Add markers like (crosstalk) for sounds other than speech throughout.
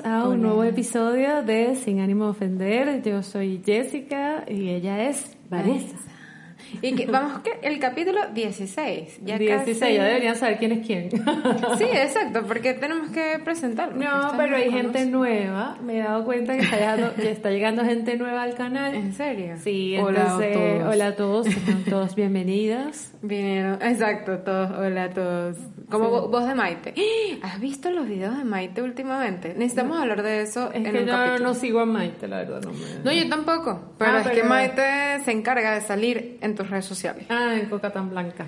bienvenidos a un nuevo episodio de Sin ánimo de ofender. Yo soy Jessica y ella es Vanessa. Y que, vamos que el capítulo 16. Ya 16, ya deberían saber quién es quién. (laughs) Sí, exacto, porque tenemos que presentarlo. No, pero hay gente nueva. Me he dado cuenta que está, llegando, que está llegando gente nueva al canal. ¿En serio? Sí, entonces, hola a todos. Hola a todos, todos bienvenidas. Vinieron, exacto, todos, hola a todos. Como voz de Maite. (gasps) ¿Has visto los videos de Maite últimamente? Necesitamos hablar de eso es en que un yo capítulo. no sigo a Maite, la verdad. No, me... no yo tampoco. Pero Ah, es que Maite se encarga de salir en tus redes sociales. Ah, en Coca tan Blanca.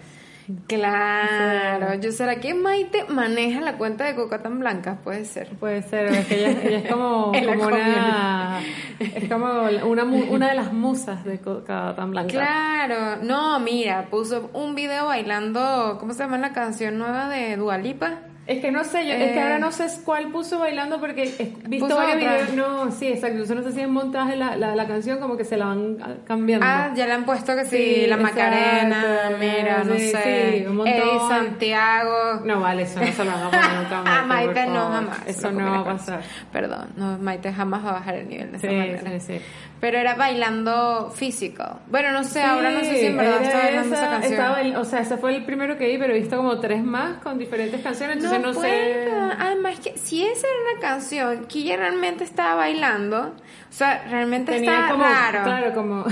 Claro. Yo, ¿Será que Maite maneja la cuenta de Coca tan Blanca? Puede ser. Puede ser, es que ella, ella es como, (laughs) como una, es como una, una de las musas de Coca tan Blanca. Claro. No, mira, puso un video bailando, ¿cómo se llama la canción nueva de Dualipa? Es que no sé, yo, es que Eh, ahora no sé cuál puso bailando porque he visto varios videos. No, sí, exacto. Yo no sé si en montaje la, la, la canción como que se la van ah, cambiando. Ah, ya le han puesto que sí, Sí, la exacto, Macarena, mira, no sé, sí, un montón. Eddie Santiago. No, vale, eso no se lo van a poner nunca Maite. A Maite no, jamás. Eso no va a pasar. Perdón, no, Maite jamás va a bajar el nivel de esa Sí, manera. sí, sí. Pero era bailando físico. Bueno, no sé, ahora no sé si en verdad está bailando esa esa, canción. estaba o sea, ese fue el primero que vi, pero he visto como tres más con diferentes canciones, entonces no, sé. cuenta. Además que si esa era una canción que ella realmente estaba bailando, o sea, realmente Tenía está como, raro. claro, como...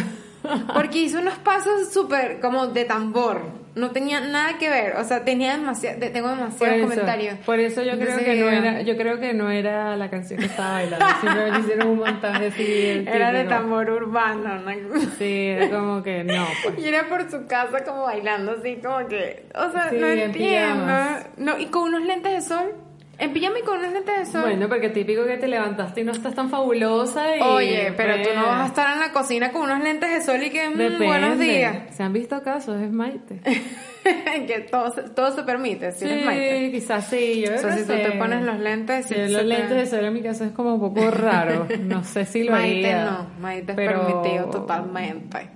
(laughs) Porque hizo unos pasos súper como de tambor. No tenía nada que ver. O sea, tenía demasiado, tengo Por demasiados eso, comentarios. por eso yo creo que no era, yo creo que no era la canción que estaba bailando, (laughs) simplemente hicieron un montaje así Era de tambor urbano. ¿no? Sí, era como que no, pues. Y era por su casa como bailando así como que... O sea, Sí, no en entiendo. No, y con unos lentes de sol. En pijama y con unos lentes de sol. Bueno, porque típico que te levantaste y no estás tan fabulosa y... Oye, pero tú no pues, vas a estar en la cocina con unos lentes de sol y que... mm, Depende. buenos días. Se han visto casos, es Maite. (laughs) que todo, se- todo se permite, si eres Maite. Sí, quizás sí, yo O sea, si tú sé. te pones los lentes... Sí, sí los te- lentes de sol en mi caso es como un poco raro. No sé si lo Maite haría. no, Maite es pero permitido totalmente.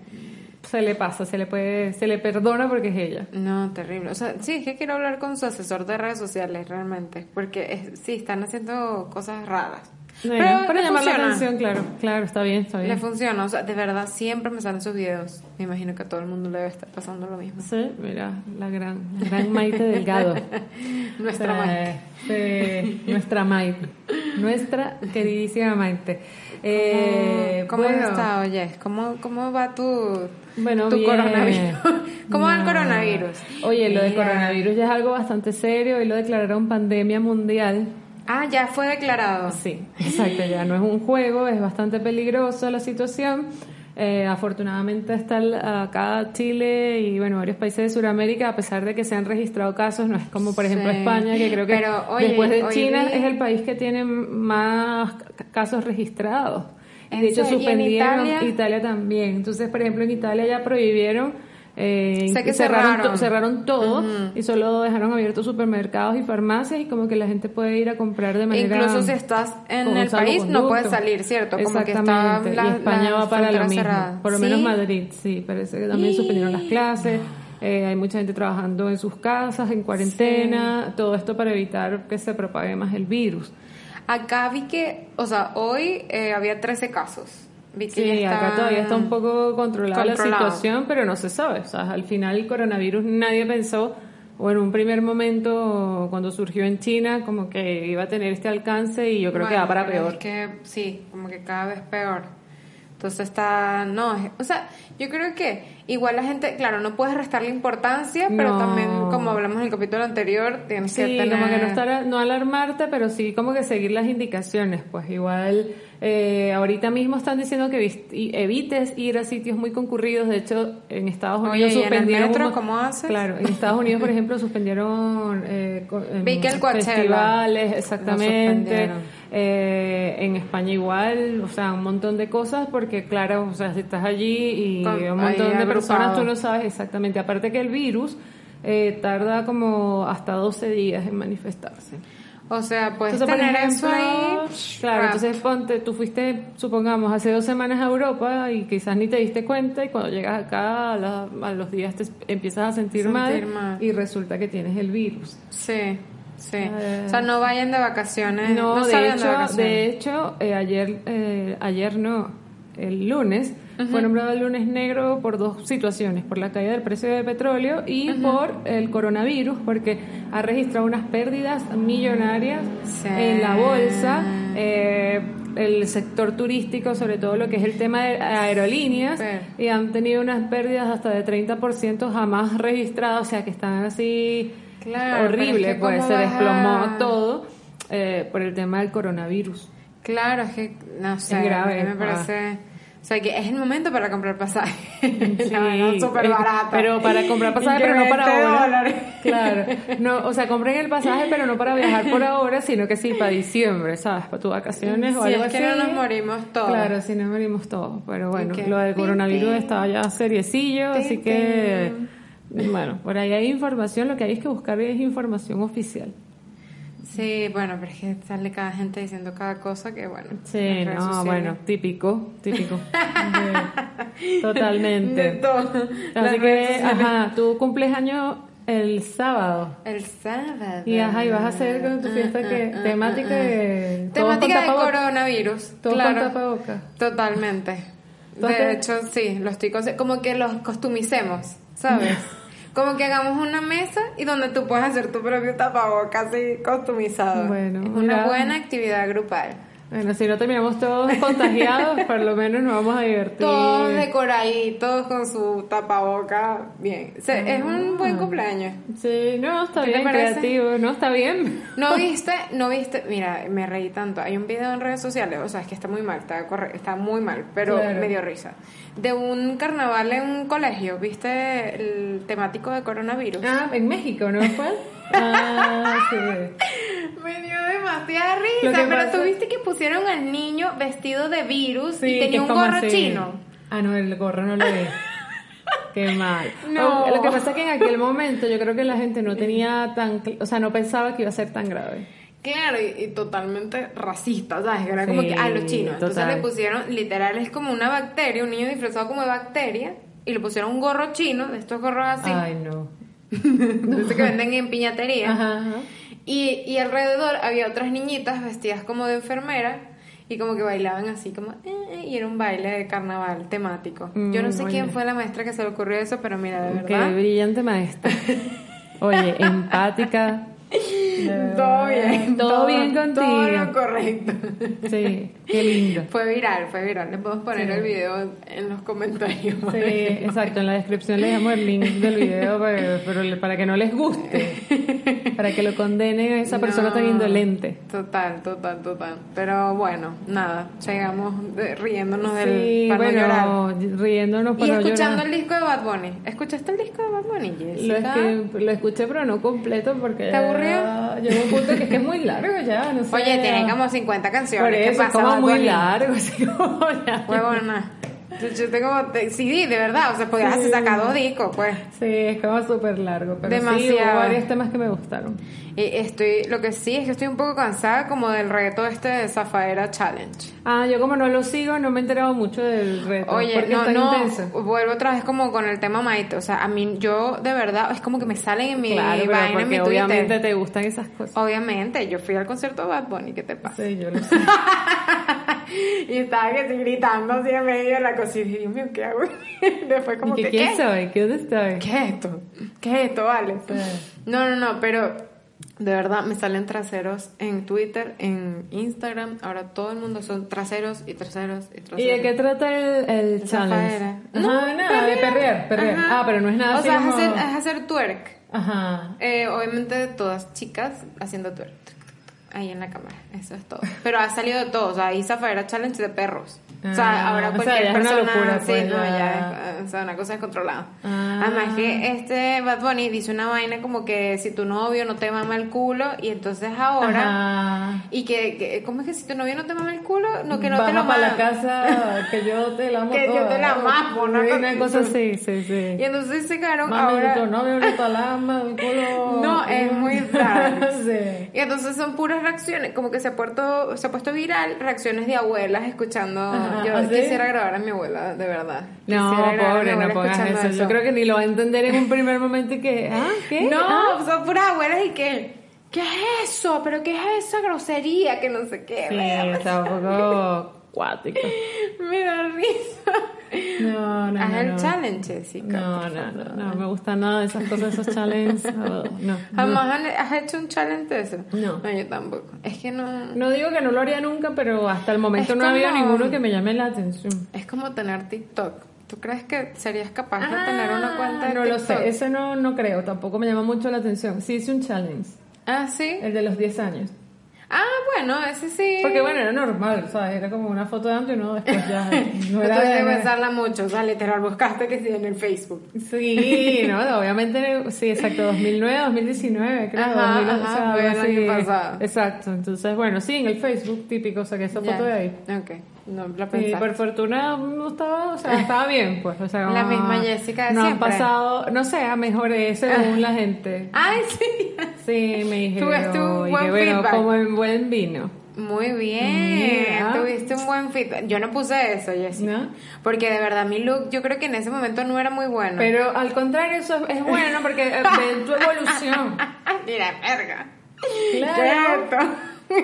Se le pasa, se le puede, se le perdona porque es ella. No, terrible. O sea, sí, es que quiero hablar con su asesor de redes sociales realmente, porque es- sí, están haciendo cosas raras. Bueno, para le llamar la funciona. atención, claro, claro, está bien, está Le bien. funciona, o sea, de verdad siempre me salen sus videos. Me imagino que a todo el mundo le debe estar pasando lo mismo. Sí, mira, la gran, la gran Maite Delgado. (laughs) Nuestra Maite. sí, nuestra Maite. Nuestra queridísima Maite. Eh, ¿Cómo bueno, has estado, oye? ¿Cómo, ¿Cómo va tu, Bueno, tu bien. coronavirus? (laughs) ¿Cómo va el coronavirus? Oye, lo del coronavirus ya es algo bastante serio. Hoy lo declararon pandemia mundial. Ah, ya fue declarado. Sí, (laughs) exacto, ya no es un juego, es bastante peligroso la situación. Eh, afortunadamente está acá Chile y bueno varios países de Sudamérica, a pesar de que se han registrado casos, no es como por ejemplo Sí. España, que creo que Pero, oye, después de China es el país que tiene más casos registrados. Y ¿En de hecho suspendieron Italia? también. Entonces, por ejemplo, en Italia ya prohibieron eh, que cerraron, cerraron. to- cerraron todo y solo dejaron abiertos supermercados y farmacias y como que la gente puede ir a comprar de manera Incluso si estás en el país no puedes salir, ¿cierto? Como que está la- y España la va para lo mismo. cerrada. Por lo ¿Sí? menos Madrid, sí, parece que también Y- suspendieron las clases. eh, hay mucha gente trabajando en sus casas, en cuarentena, todo esto para evitar que se propague más el virus. Acá vi que, o sea, hoy eh, había 13 casos. Vi que Sí, acá todavía está un poco controlada la situación, pero no se sabe. O sea, al final el coronavirus nadie pensó, o en un primer momento cuando surgió en China, como que iba a tener este alcance y yo creo que va para peor. Es que sí, como que cada vez peor. Entonces está, no, o sea, yo creo que igual la gente, claro, no puedes restarle importancia, pero No. también, como hablamos en el capítulo anterior, tienes que Sí, tener... como que no, estar, no alarmarte, pero sí como que seguir las indicaciones. Pues igual, eh, ahorita mismo están diciendo que evites ir a sitios muy concurridos. De hecho, en Estados Oye, Unidos ¿y en el suspendieron... metro un mo- cómo haces? Claro, en Estados Unidos, por (laughs) ejemplo, suspendieron eh, co- Vi que el Coachella festivales, exactamente. Eh, en España igual, o sea, un montón de cosas, porque claro, o sea, si estás allí y Con- un montón de personas, tú no sabes exactamente. Aparte que el virus eh, tarda como hasta 12 días en manifestarse. O sea, puedes Entonces, tener eso ejemplo, ahí. Claro, ah, entonces ponte, tú fuiste, supongamos, hace dos semanas a Europa y quizás ni te diste cuenta y cuando llegas acá a, la- a los días te empiezas a sentir, Sentir mal, mal. y resulta que tienes el virus. Sí. Sí. Eh, o sea, no vayan de vacaciones. No, de, hecho, vacaciones. de hecho, eh, ayer, eh, ayer no, el lunes, fue nombrado el lunes negro por dos situaciones, por la caída del precio del petróleo y por el coronavirus, porque ha registrado unas pérdidas millonarias Sí. en la bolsa. eh, el sector turístico, sobre todo lo que es el tema de aerolíneas, Sí. y han tenido unas pérdidas hasta de 30% jamás registradas, o sea que están así Claro, horrible, es que pues ¿cómo se desplomó a- todo eh, por el tema del coronavirus. Claro, es que, no sé, Es grave, me ah. parece... O sea, que es el momento para comprar pasaje. La (laughs) verdad, súper barata. Pero para comprar pasaje, Y que pero no para 20 ahora. dólares. Claro. No, o sea, compren el pasaje, pero no para viajar por ahora, sino que sí para diciembre, ¿sabes? Para tus vacaciones o Si algo es que así. no nos morimos todos. Claro, si nos morimos todos. Pero bueno, lo del coronavirus está ya seriecillo, así que. Bueno, por ahí hay información, lo que hay es que buscar es información oficial. Sí, bueno, pero es que sale cada gente diciendo cada cosa que, bueno. Sí, no, sociales. bueno, típico, típico. De- (laughs) totalmente. De todo. Así que, ajá, tú cumples año el sábado. El sábado. Y ajá, y vas a hacer con tu fiesta que Ah, ah, temática ah, ah. de Temática de coronavirus. Todos claro. con. Totalmente. Entonces- De hecho, sí, lo estoy conse- como que los costumicemos, ¿sabes? (laughs) Como que hagamos una mesa y donde tú puedes hacer tu propio tapabocas así customizado. Bueno, es una buena actividad grupal. Bueno, si no terminamos todos (laughs) contagiados, por lo menos nos vamos a divertir. Todos decoraditos con su tapaboca. Bien. Se- es un buen cumpleaños. Sí, no, está ¿Qué te bien, creativo, no, está bien. ¿No (laughs) viste? ¿No viste? Mira, me reí tanto. Hay un video en redes sociales, o sea, es que está muy mal, está, corre- está muy mal, pero Claro. me dio risa. De un carnaval en un colegio, ¿viste el temático de coronavirus? Ah, en México, ¿no fue? (laughs) Ah, sí. Me dio demasiada risa, pero pasa- tú viste que pusieron al niño vestido de virus Sí, y tenía un gorro así. chino. Ah, no, el gorro no lo vi. Qué mal. No. Lo que pasa es que en aquel momento yo creo que la gente no tenía tan, o sea, no pensaba que iba a ser tan grave. Claro, y, y totalmente racista, ¿sabes? Era Sí, como que, ah, los chinos. Entonces le pusieron, literal, es como una bacteria, un niño disfrazado como de bacteria, y le pusieron un gorro chino, de estos gorros así, Ay, no. (laughs) estos que venden en piñatería. Ajá, ajá. Y, y alrededor había otras niñitas vestidas como de enfermera y como que bailaban así como eh, eh, y era un baile de carnaval temático. Yo no Mm, sé oye. quién fue la maestra que se le ocurrió eso, pero mira, de Qué verdad. brillante maestra. (laughs) Oye, empática. Todo bien. Todo bien contigo. Todo lo correcto. Sí, qué lindo. Fue viral, fue viral. Le podemos poner Sí. el video en los comentarios. Sí, exacto. En la descripción le dejamos el link del video para, pero para que no les guste. Para que lo condenen a esa persona tan indolente. Total, total, total. Pero bueno, nada, sigamos riéndonos del Sí, para no llorar. bueno, riéndonos Y para no escuchando llorar. el disco de Bad Bunny. ¿Escuchaste el disco de Bad Bunny, Lo, es que, lo escuché, pero no completo porque. ¿Te aburrió? Ya Llegó un punto que es que es muy largo ya, no sé. Oye, tiene como 50 canciones. Por ¿Qué eso, pasa, como muy largo, (laughs) así como. Yo, yo tengo te- CD, de verdad. O sea, podías hacer sacar dos discos, pues. Sí, es como súper largo, pero sí, Demasiado. hubo varios temas que me gustaron. Y estoy, lo que sí es que estoy un poco cansada como del reto este de Zafaera Challenge. Ah, yo como no lo sigo, no me he enterado mucho del reto. Oye, porque no, no, intenso. vuelvo otra vez como con el tema Maite. O sea, a mí, yo de verdad, es como que me salen en mi Claro, pero vaina, en porque mi obviamente Twitter. te gustan esas cosas. Obviamente, yo fui al concierto de Bad Bunny, ¿qué te pasa? Sí, yo lo (laughs) sé. y estaba que sí, gritando así en medio de la cosa y dije, Dios mío, ¿qué hago? (laughs) Después como ¿Y que, que, ¿Quién ¿qué? soy? ¿Qué dónde estoy? ¿Qué es esto? ¿Qué es esto, vale? Sí. No, no, no, pero de verdad me salen traseros en Twitter, en Instagram. Ahora todo el mundo son traseros y traseros y traseros. ¿Y de qué trata el, challenge? Ajá, nada, de perrear, perrear. Ajá. Ah, pero no es nada O así sea, es como- hacer, es hacer twerk. Ajá. Eh, obviamente todas chicas haciendo twerk. Ahí en la cámara, eso es todo. Pero ha salido de todo, o sea, hay Zafaera Challenge de perros. O sea, Ah, ahora o sea, cualquier ya es una persona, locura, sí, pues, no, ya. es, o sea, una cosa descontrolada. Ah. Además que este Bad Bunny dice una vaina como que si tu novio no te mama el culo y entonces ahora Ajá. y que, que- ¿cómo es que si tu novio no te mama el culo? No, que no Baja te lo para la mama. casa, que yo te la (laughs) amo Que yo toda. te la mapo, ¿no? Una cosa así, sí, sí. Y entonces se quedaron Mami, ahora tu novio no te la ama, mi culo. (laughs) No, es muy dark. (laughs) sí. Y entonces son puras reacciones, como que se ha puesto, se ha puesto viral reacciones de abuelas escuchando. Ajá, yo ¿ah, sí? quisiera grabar a mi abuela, de verdad. No, pobre, no pongas escuchando eso. Yo creo que ni lo va a entender en un primer momento y que, (laughs) ah, ¿qué? No, Ah. son puras abuelas y que. ¿qué es eso? ¿Pero qué es esa grosería? Que no sé qué. Sí, me (laughs) cuático. (laughs) Me da risa. No, no, Haz no. el no. challenge, Jessica. No, no, no, no, me gusta nada de esas cosas, esos challenges. No, no. ¿Jamás has hecho un challenge de eso? No. No, yo tampoco. Es que no... No digo que no lo haría nunca, pero hasta el momento Es no había como- ninguno que me llame la atención. Es como tener TikTok. ¿Tú crees que serías capaz de tener una cuenta de Ah, no lo TikTok? sé, ese no, no creo, tampoco me llama mucho la atención. Sí hice un challenge, Ah, sí. el de los 10 años. Ah, bueno, ese sí. Porque bueno, era normal, ¿sabes? Era como una foto de antes y uno después ya... No (laughs) No era de- pensarla mucho, o sea, literal, buscaste que sí en el Facebook. Sí, no, obviamente, sí, exacto, 2009, 2019, creo. Ajá, 2000, ajá, o sea, fue el año pasado. Exacto, entonces, bueno, sí, en el Facebook, típico, o sea, que esa Ya. foto de ahí. Ok, no lo Y pensaste. por fortuna no estaba, o sea, estaba (laughs) bien, pues, o sea, La no- misma Jessica de no han siempre. pasado, no sé, a mejoré según la (laughs) gente. Ay, sí. Sí, me dijeron, un y buen que bueno, como en buen vino. Muy bien, tuviste un buen feedback. Yo no puse eso, Jessica. ¿No? Porque de verdad mi look, yo creo que en ese momento no era muy bueno. Pero al contrario, eso es bueno porque eh, tu (laughs) evolución. Mira, verga. Claro.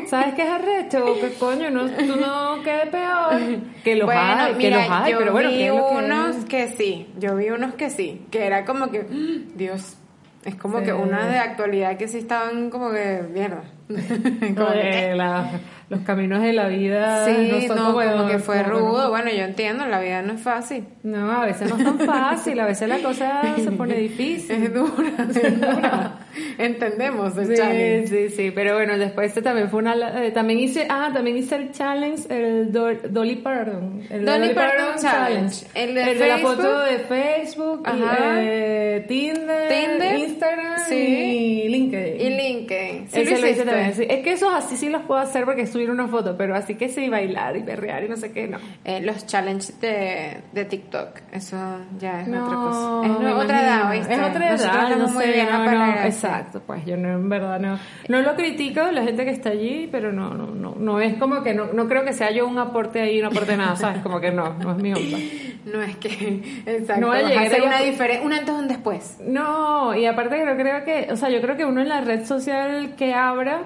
¿Sabes qué es arrecho? (laughs) Que coño, no, tú no quede peor. Que los bueno, hay, que mira, los hay, yo pero bueno, vi que que unos es. que sí, yo vi unos que sí, que era como que. (gasps) Dios, es como Sí. que unas de actualidad que sí estaban como que, mierda. (laughs) (laughs) como que, la- los caminos de la vida sí, no son no, como, como que fue como- rudo. Bueno, yo entiendo, la vida no es fácil. No, a veces no es tan fácil, a veces la cosa se (laughs) pone difícil. Es dura, (laughs) es dura. Entendemos el Sí, challenge. sí, sí, pero bueno, después este también fue una... eh, también hice, ah, también hice el challenge, el Do- Dolly Pardon. El Dolly Parton Challenge. El de la Facebook. foto de Facebook, y, eh, Tinder, Tinder, Instagram sí. y LinkedIn. Y LinkedIn. Sí, lo hice también, sí. Es que esos así sí los puedo hacer porque subir una foto, pero así que sí, bailar y perrear y no sé qué, no. Eh, los challenges de, de TikTok, eso ya es No, otra cosa. Es otra edad. Es otra edad, no estamos muy sé, bien no, exacto, pues yo no, en verdad no, no lo critico, la gente que está allí, pero no, no, no, no es como que no, no creo que sea yo un aporte ahí, un aporte nada, ¿sabes? Como que no, no es mi onda. (laughs) No es que, exacto, No voy a vas llegar a hacer una diferencia, un antes y un después. No, y aparte que no creo que, o sea, yo creo que uno en la red social que abra,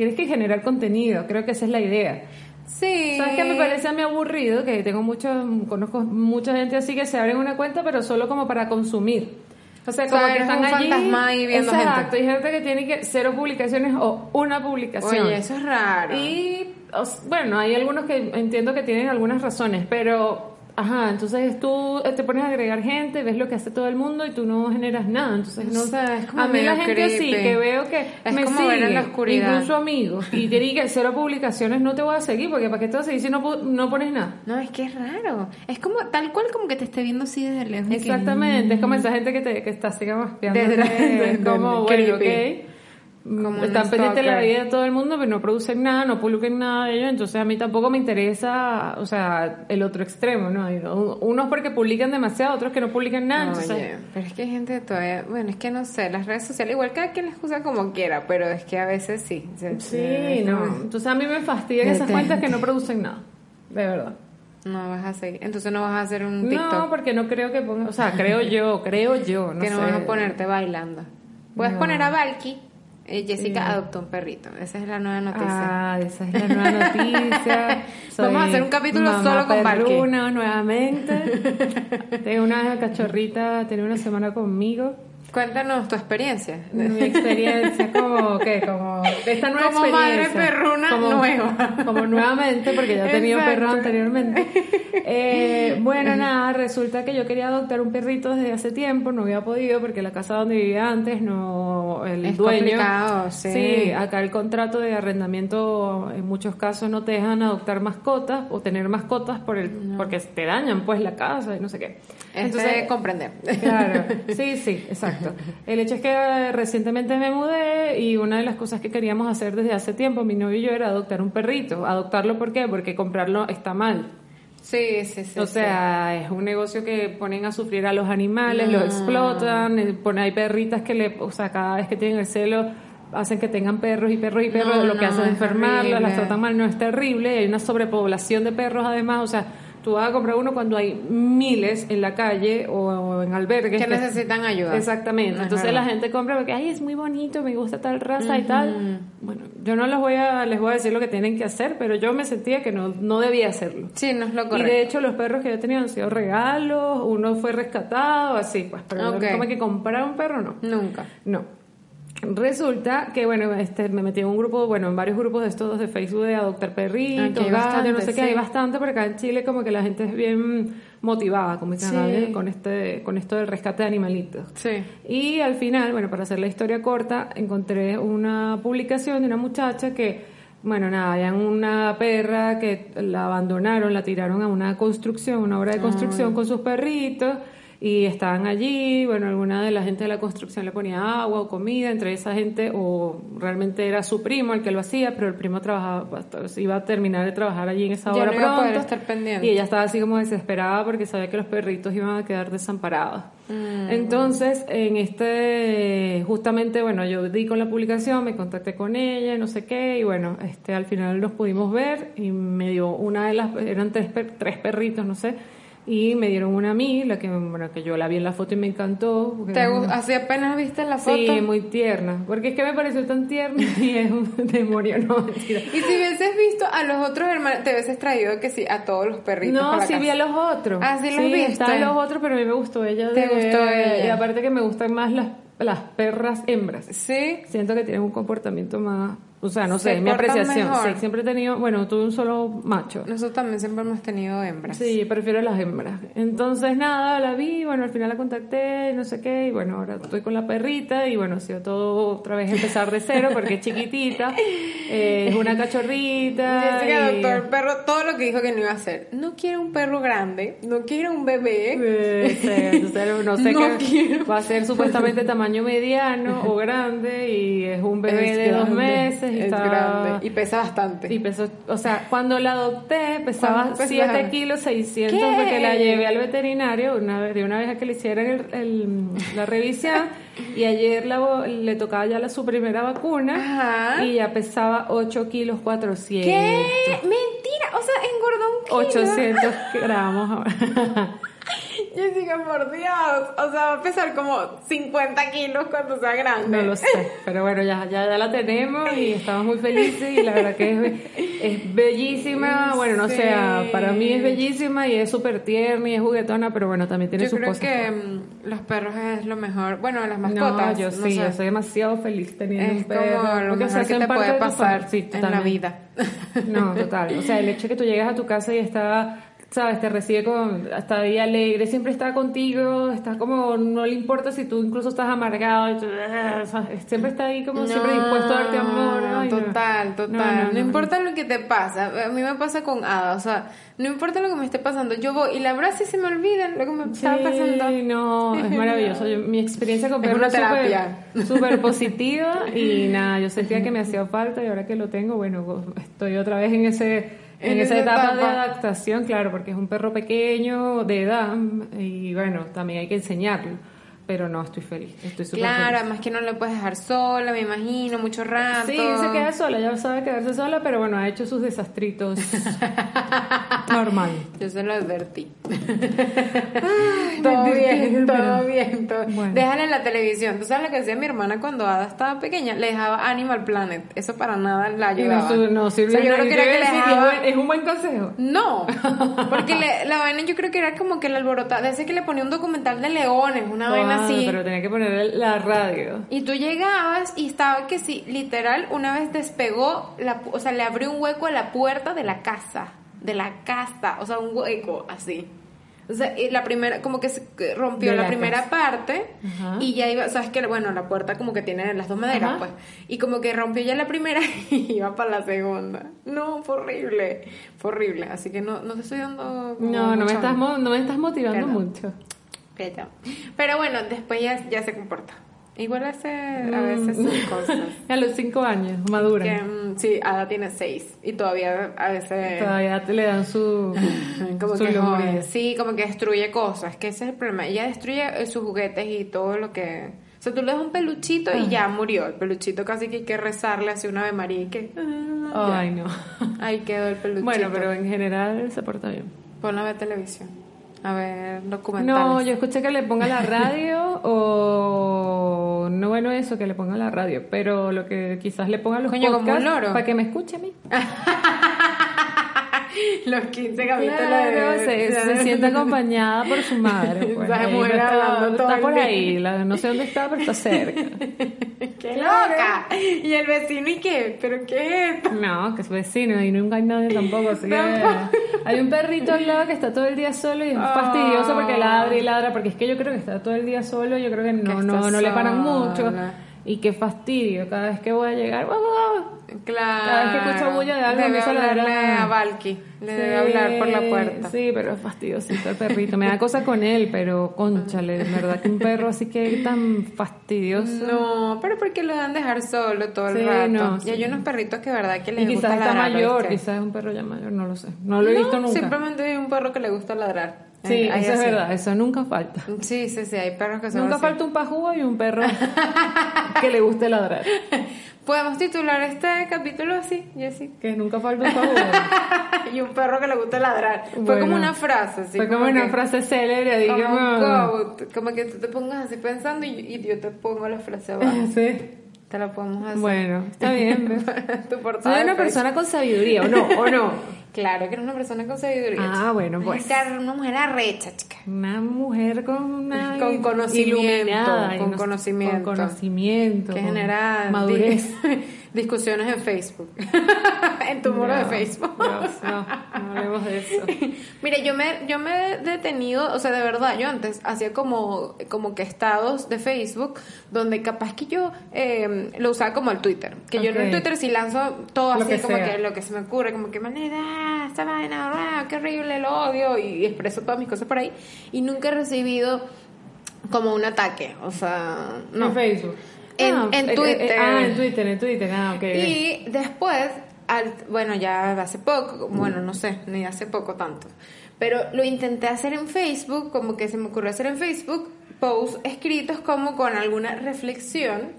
tienes que generar contenido, creo que esa es la idea. Sí. ¿Sabes qué me parece a mí aburrido? Que tengo muchos, conozco mucha gente así que se abren una cuenta, pero solo como para consumir. O sea, O sea, como que están un allí. fantasma ahí viendo Exacto, gente. hay gente que tiene que cero publicaciones o una publicación. Oye, eso es raro. Y o bueno, hay algunos que entiendo que tienen algunas razones, pero ajá, entonces tú eh, te pones a agregar gente, ves lo que hace todo el mundo y tú no generas nada. Entonces no O sea, es como a mí la gente sí creepy. que veo que Es me como ver en la sigue, oscuridad. incluso amigos y tiene que cero publicaciones, no te voy a seguir porque para qué te voy a seguir si no no pones nada. No, es que es raro. Es como, tal cual como que te esté viendo así desde lejos. y que- Exactamente, es como esa gente que te que está así como. Desde- es (laughs) como, bueno, creepy. ok. Como Están pendientes de la vida de todo el mundo, pero no producen nada, no publican nada de ello, entonces a mí tampoco me interesa, o sea, el otro extremo, ¿no? Unos porque publican demasiado, otros que no publican nada, entonces... Oye, pero es que hay gente todavía, bueno, es que no sé, las redes sociales, igual cada quien las usa como quiera, pero es que a veces sí. se- Sí, no. como- Entonces a mí me fastidian esas cuentas que no producen nada, de verdad. No vas a seguir, entonces no vas a hacer un TikTok. No, porque no creo que o sea, creo yo, creo yo, no que sé. no vas a ponerte bailando. Puedes No. poner a Valky. Eh, Jessica Sí. adoptó un perrito. Esa es la nueva noticia. Ah, esa es la nueva noticia. (laughs) Vamos a hacer un capítulo solo con Valky. perruna nuevamente. (laughs) Tengo una cachorrita, tiene una semana conmigo. Cuéntanos tu experiencia. Mi experiencia como que como esta nueva Como madre perruna nueva. como nuevamente porque ya he tenido Exacto. perro anteriormente Eh, bueno nada resulta que yo quería adoptar un perrito desde hace tiempo no había podido porque la casa donde vivía antes no el Es dueño complicado, sí. acá el contrato de arrendamiento en muchos casos no te dejan adoptar mascotas o tener mascotas por el porque te dañan pues la casa y no sé qué Entonces, Este, comprender. Claro, (laughs) sí, sí, exacto. El hecho es que recientemente me mudé y una de las cosas que queríamos hacer desde hace tiempo, mi novio y yo, era adoptar un perrito. ¿Adoptarlo por qué? Porque comprarlo está mal. Sí, sí, sí. o sea, es un negocio que ponen a sufrir a los animales, Mm. los explotan, eh, pone, hay perritas que le, o sea, cada vez que tienen el celo hacen que tengan perros y perros y perros, No, lo que hacen es enfermarlos, las tratan mal, no es terrible, hay una sobrepoblación de perros además, o sea, tú vas a comprar uno cuando hay miles en la calle o, en albergues que necesitan ayuda. Exactamente. Entonces la gente compra porque ay es muy bonito, me gusta tal raza y tal. Bueno, yo no les voy a les voy a decir lo que tienen que hacer, pero yo me sentía que no no debía hacerlo. Sí, no es lo correcto. Y de hecho los perros que yo tenía han sido regalos, uno fue rescatado, así pues, pero como que comprar un perro no. Nunca. No. Resulta que, bueno, este, me metí en un grupo, bueno, en varios grupos de estos de Facebook de adoptar perritos, gatos, no sé qué, hay bastante, pero acá en Chile como que la gente es bien motivada, como dicen, con, este, con esto del rescate de animalitos. Sí. Y al final, bueno, para hacer la historia corta, encontré una publicación de una muchacha que, bueno, nada, había una perra que la abandonaron, la tiraron a una construcción, una obra de construcción con sus perritos y estaban allí, bueno, alguna de la gente de la construcción le ponía agua o comida, entre esa gente, o realmente era su primo el que lo hacía, pero el primo trabajaba, iba a terminar de trabajar allí en esa hora pronto, estar pendiente. y ella estaba así como desesperada porque sabía que los perritos iban a quedar desamparados. Mm. Entonces, en este, justamente, bueno, yo di con la publicación, me contacté con ella, no sé qué, y bueno, este, al final los pudimos ver y me dio una de las, eran tres, tres perritos, no sé, y me dieron una a mí, la que, bueno, que yo la vi en la foto y me encantó. ¿Te ¿Así apenas viste la foto? Sí, muy tierna, porque es que me pareció tan tierna (laughs) y es un demonio, no, mentira. Y si hubieses visto a los otros hermanos, te hubieses traído que sí, a todos los perritos No, sí vi a los otros. Ah, sí los sí, viste. a los otros, pero a mí me gustó ella. ¿Te gustó ella? Y aparte que me gustan más las, las perras hembras. Sí. Siento que tienen un comportamiento más o sea, no sé, mi apreciación. Sí, siempre he tenido, bueno, tuve un solo macho. Nosotros también siempre hemos tenido hembras. Sí, prefiero las hembras. Entonces, nada, la vi, bueno, al final la contacté, no sé qué, y bueno, ahora estoy con la perrita, y bueno, ha sido todo otra vez empezar de cero, porque es chiquitita, eh, (laughs) es una cachorrita. Jessica, doctor, perro, todo lo que dijo que no iba a hacer. No quiere un perro grande, no quiere un bebé. Eh, no sé (laughs) qué va a ser supuestamente tamaño mediano o grande, y es un bebé de dos meses es grande y pesa bastante. Y pesó, o sea, cuando la adopté pesaba 7 kilos 600 porque la llevé al veterinario una vez, de una vez a que le hicieran el, la revisión (laughs) y ayer la, le tocaba ya la, su primera vacuna y ya pesaba 8 kilos 400. ¿Qué? Mentira, o sea, engordó un kilo. 800 gramos. (laughs) Jessica, por Dios. O sea, va a pesar como 50 kilos cuando sea grande. No lo sé. Pero bueno, ya, ya, ya la tenemos y estamos muy felices. Y la verdad que es, bellísima. (laughs) Bueno, no sé, para mí es bellísima y es súper tierna y es juguetona, pero bueno, también tiene yo sus cosas. Yo creo que mm, los perros es lo mejor. Bueno, las mascotas. No, yo sí, yo soy demasiado feliz teniendo un perro. Como lo mejor que te puede pasar en la vida. No, (laughs) total. O sea, el hecho de que tú llegas a tu casa y está ¿sabes? Te recibe con, hasta día alegre, siempre está contigo, está como, no le importa si tú incluso estás amargado, siempre está ahí como siempre dispuesto a darte amor. total, total. No, importa lo que te pasa, a mí me pasa con Ada, o sea, no importa lo que me esté pasando, yo voy y la abrazo y se me olvidan lo que me está pasando. no, es maravilloso. mi experiencia con es súper positiva (laughs) y nada, yo sentía que me hacía falta y ahora que lo tengo, bueno, estoy otra vez en ese en, esa, etapa, de adaptación, claro, porque es un perro pequeño, de edad, y bueno, también hay que enseñarlo pero no, estoy feliz, estoy súper Claro, además que no le puedes dejar sola, me imagino, mucho rato. Sí, se queda sola, ya sabe quedarse sola, pero bueno, ha hecho sus desastritos (laughs) normal. Yo se lo advertí. (laughs) todo, bien, todo bien, todo bien, Déjala en la televisión. ¿Tú sabes lo que decía mi hermana cuando Ada estaba pequeña? Le dejaba Animal Planet. Eso para nada la ayudaba. No, no sirve. yo creo que, era que ¿Es un buen consejo? No, porque (laughs) la vaina yo creo que era como que la alborotada. Desde que le ponía un documental de leones, una vaina pero tenía que poner la radio. Y tú llegabas y estaba que sí, literal, una vez despegó, la, o sea, le abrió un hueco a la puerta de la casa, de la casa, o sea, un hueco así. O sea, la primera, como que se rompió la, primera parte y ya iba, sabes que, bueno, la puerta como que tiene las dos maderas, pues. Y como que rompió ya la primera (laughs) y iba para la segunda. No, fue horrible, fue horrible. Así que no, no te estoy dando. No, no me, estás, no me estás motivando mucho. Pero bueno, después ya, ya se comporta. Igual hace a veces sus cosas. (laughs) a los cinco años, madura. Mm, sí, Ada tiene seis y todavía a veces... Todavía te le dan su... (laughs) como que Sí, como que destruye cosas, que ese es el problema. Ella destruye eh, sus juguetes y todo lo que... O sea, tú le das un peluchito y ya murió. El peluchito casi que hay que rezarle hacia una Ave María y que... Ay, no. Ahí quedó el peluchito. Bueno, pero en general se porta bien. Ponlo a ver televisión. A ver documentales. No, yo escuché que le ponga la (laughs) radio o no bueno eso que le ponga la radio, pero lo que quizás le ponga los Coño, como un podcasts loro. para que me escuche a mí. (laughs) (laughs) Los 15 capítulos Claro, de... se, se siente (laughs) acompañada por su madre. Pues, (laughs) Esa mujer está, hablando todo está por ahí, la- no sé dónde está, pero está cerca. ¡Qué loca! Y el vecino, ¿y qué? ¿Pero qué es esto? No, que es vecino y nunca hay nadie tampoco. Así que hay un perrito al lado que está todo el día solo y es fastidioso porque ladra y ladra. Porque es que yo creo que está todo el día solo. Yo creo que no, Que no, no le paran mucho. Y qué fastidio. Cada vez que voy a llegar, ¡guau, guau! Claro. Cada vez que escucho bulla de algo, Debe a a Valky. Le Sí, debe hablar por la puerta. Sí, pero es fastidiosito el perrito. Me da cosa con él, pero conchale, de verdad que un perro así que tan fastidioso. No, pero porque lo dan dejar solo todo el Sí, rato. no, y sí. hay unos perritos que verdad que les Y gusta quizás está ladrar, mayor, ¿viste? quizás es un perro ya mayor, no lo sé. No lo he visto No, nunca. Simplemente hay un perro que le gusta ladrar. Sí, hay eso es verdad, eso nunca falta. (laughs) Sí, sí, sí, hay perros que son Nunca así. falta un pajugo y un perro (laughs) que le guste ladrar. (laughs) Podemos titular este capítulo así, Jessy. Que nunca falta un pajugo. y un perro que le gusta ladrar. Fue como una frase, así. Fue como una que- frase célebre, digamos. como que tú te pongas así pensando y, y yo te pongo la frase abajo. Sí. Te la podemos hacer. Bueno, está (laughs) bien. tu portada Soy una persona con sabiduría, ¿o no? ¿O no? (laughs) Claro que eres una persona con sabiduría. Ah, bueno, pues. Una, mujer arrecha, chica. Una mujer con una Con conocimiento, con no- conocimiento. con conocimiento, Que genera madurez. (laughs) di- discusiones en Facebook. (laughs) en tu muro de Facebook. Dios, no, no hablemos de eso. (laughs) Mire, yo me, yo me he detenido, o sea, de verdad, yo antes hacía como, como que estados de Facebook donde capaz que yo eh, lo usaba como el Twitter. Que yo en el. Twitter sí lanzo todo Lo así, que como sea. que lo que se me ocurre, como que manera, esta vaina, ah, qué horrible, lo odio, y expreso todas mis cosas por ahí. Y nunca he recibido como un ataque, o sea, no. En Facebook. En- Ah, en eh, Twitter. ah, en Twitter, en Twitter. Ah, ok. Y después, al, bueno, ya hace poco, bueno, no sé, ni hace poco tanto, pero lo intenté hacer en Facebook, como que se me ocurrió hacer en Facebook posts escritos como con alguna reflexión.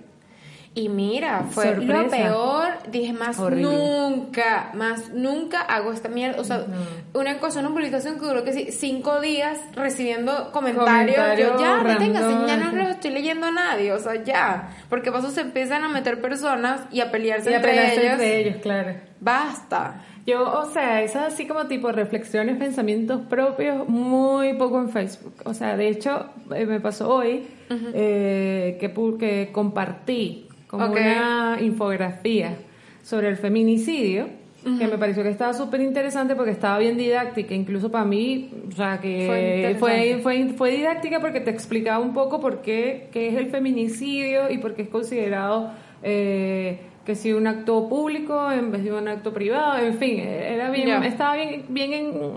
Y mira, fue Sorpresa. lo peor. Dije, más Horrible. nunca, más nunca hago esta mierda. O sea, una cosa, una publicación que duró que sí, cinco días recibiendo comentarios. Yo ya, deténgase, ya no los estoy leyendo a nadie. O sea, ya. Porque paso se empiezan a meter personas y a pelearse Y entre apenas ellos. entre ellos, claro. Basta. Yo, o sea, esas así como tipo reflexiones, pensamientos propios, muy poco en Facebook. O sea, de hecho, eh, me pasó hoy eh, que, que compartí como una infografía sobre el feminicidio, que me pareció que estaba súper interesante porque estaba bien didáctica, incluso para mí, o sea, que fue, fue, fue didáctica porque te explicaba un poco por qué, qué es el feminicidio y por qué es considerado... eh, que si un acto público en vez de un acto privado, en fin, era bien, estaba bien, bien en-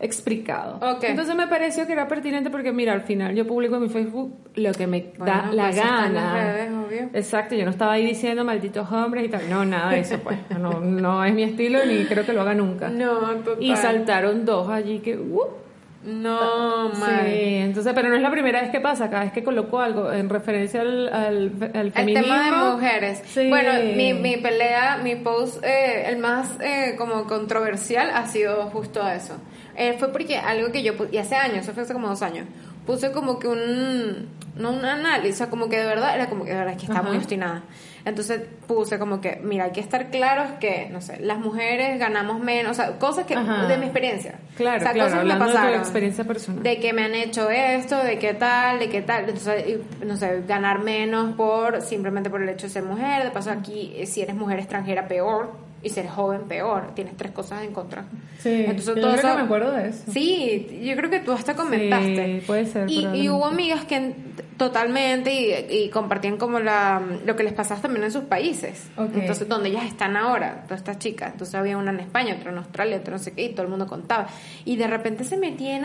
explicado. Entonces me pareció que era pertinente porque mira, al final yo publico en mi Facebook lo que me da la pues gana. redes, obvio. Exacto, yo no estaba ahí diciendo malditos hombres y tal, no, nada de eso pues, no, no es mi estilo ni creo que lo haga nunca. (laughs) No, total. y saltaron dos allí que, uh, No, Sí, madre. entonces, pero no es la primera vez que pasa, cada vez que coloco algo en referencia al, al, al El feminismo. tema de mujeres. Sí. Bueno, mi, mi pelea, mi post, eh, el más eh, como controversial ha sido justo eso. Eh, fue porque algo que yo y hace años, eso fue hace como dos años, puse como que un, no un análisis, o sea, como que de verdad, era como que de verdad es que estaba Ajá. muy obstinada. Entonces puse como que, mira, hay que estar claros que, no sé, las mujeres ganamos menos, o sea, cosas que, Ajá. de mi experiencia. Claro, o sea, claro, cosas que me hablando de pasaron. experiencia personal. De que me han hecho esto, de qué tal, de qué tal. Entonces, y, no sé, ganar menos por simplemente por el hecho de ser mujer. De paso, aquí, eh, si eres mujer extranjera, peor. Y si eres joven, peor. Tienes tres cosas en contra. Sí, Entonces, yo creo que me acuerdo de eso. Sí, yo creo que tú hasta comentaste. Sí, puede ser, Y, y hubo amigas que en- totalmente y, y compartían como la, lo que les pasaba también en sus países. Ok. Entonces, donde ellas están ahora, todas estas chicas. Entonces, había una en España, otra en Australia, otra no sé qué, y todo el mundo contaba. Y de repente se metían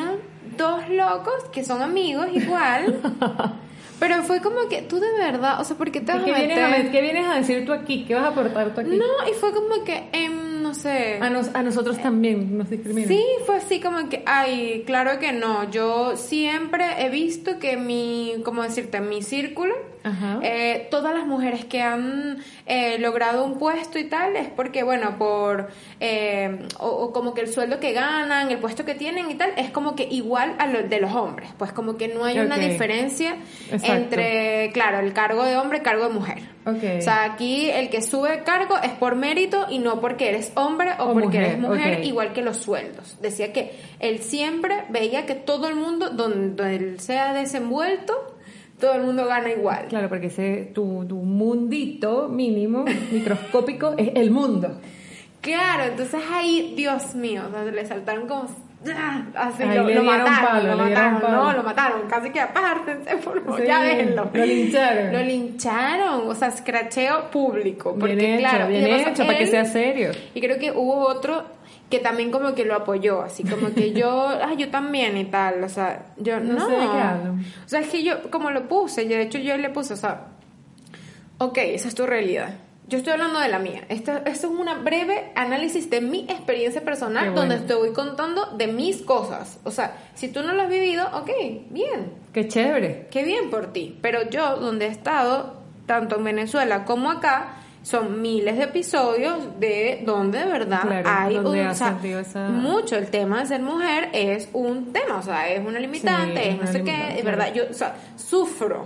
dos locos que son amigos igual. (laughs) pero fue como que tú de verdad, o sea, ¿por qué te vas ¿Qué a vienes a, meter? ver- ¿Qué vienes a decir tú aquí? ¿Qué vas a aportar tú aquí? No, y fue como que, em, no sé. A, nos- a nosotros también nos discriminan. Sí, fue así como que, ay, claro que no. Yo siempre he visto que mi, como decirte, mi círculo. Eh, todas las mujeres que han eh, logrado un puesto y tal es porque, bueno, por, eh, o, o como que el sueldo que ganan, el puesto que tienen y tal, es como que igual a lo de los hombres. Pues como que no hay una diferencia Exacto. entre, claro, el cargo de hombre y cargo de mujer. O sea, aquí el que sube cargo es por mérito y no porque eres hombre o, O porque mujer, eres mujer, igual que los sueldos. Decía que él siempre veía que todo el mundo, donde él sea desenvuelto, todo el mundo gana igual. Claro, porque ese, tu, tu mundito mínimo, microscópico, es el mundo. Claro, entonces ahí, Dios mío, o sea, le saltaron como... ¡ah! Así Ahí lo, le lo dieron mataron, palo, lo le mataron, palo. no, lo mataron, casi que apártense, por favor, Sí, ya déjenlo. lo lincharon. Lo lincharon, o sea, escracheo público, porque bien hecho, claro, bien hecho, para que sea serio. Y creo que hubo otro que también como que lo apoyó, así como que yo, (laughs) ah, yo también y tal, o sea, yo No no. sé de qué. O sea, es que yo, como lo puse, yo, de hecho yo le puse, o sea, ok, esa es tu realidad. Yo estoy hablando de la mía. Esto, esto es una breve análisis de mi experiencia personal bueno. donde te voy contando de mis cosas. O sea, si tú no lo has vivido, ok, bien, Qué chévere. qué bien por ti. Pero yo, donde he estado, tanto en Venezuela como acá, son miles de episodios de donde de verdad Claro, hay donde un, o sea, esa- mucho. El tema de ser mujer es un tema, o sea, es una limitante, Sí, es no sé qué, de verdad, yo, o sea, sufro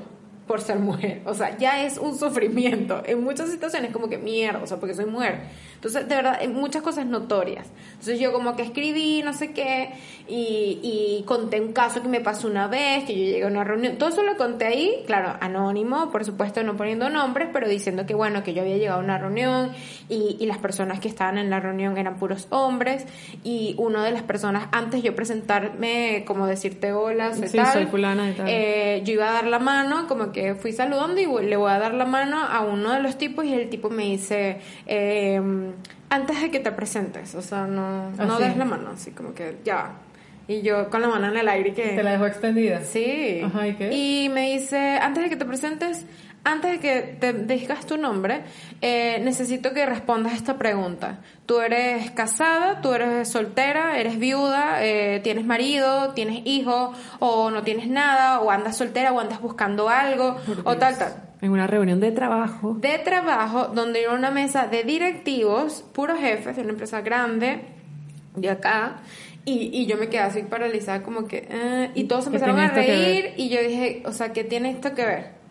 por ser mujer, o sea, ya es un sufrimiento en muchas situaciones como que mierda, o sea, porque soy mujer. Entonces, de verdad, en muchas cosas notorias. Entonces yo como que escribí, no sé qué, y, y conté un caso que me pasó una vez, que yo llegué a una reunión, todo eso lo conté ahí, claro, anónimo, por supuesto no poniendo nombres, pero diciendo que bueno, que yo había llegado a una reunión y, y las personas que estaban en la reunión eran puros hombres, y una de las personas, antes yo presentarme, como decirte hola, soy Sí, tal, soy fulana y tal. eh, yo iba a dar la mano, como que fui saludando y le voy a dar la mano a uno de los tipos y el tipo me dice, eh, antes de que te presentes, o sea, no, no Así. des la mano, así como que ya. Y yo con la mano en el aire que... Te la dejó extendida. Sí. Ajá, ¿y qué? Y me dice, antes de que te presentes, antes de que te digas tu nombre, eh, necesito que respondas esta pregunta. Tú eres casada, tú eres soltera, eres viuda, eh, tienes marido, tienes hijo, o no tienes nada, o andas soltera, o andas buscando algo, o tal, tal En una reunión de trabajo. de trabajo donde era una mesa de directivos, puros jefes de una empresa grande de acá. Y, y yo me quedé así paralizada como que... eh, y todos ¿Qué empezaron a reír y yo dije, o sea, ¿qué tiene esto que ver?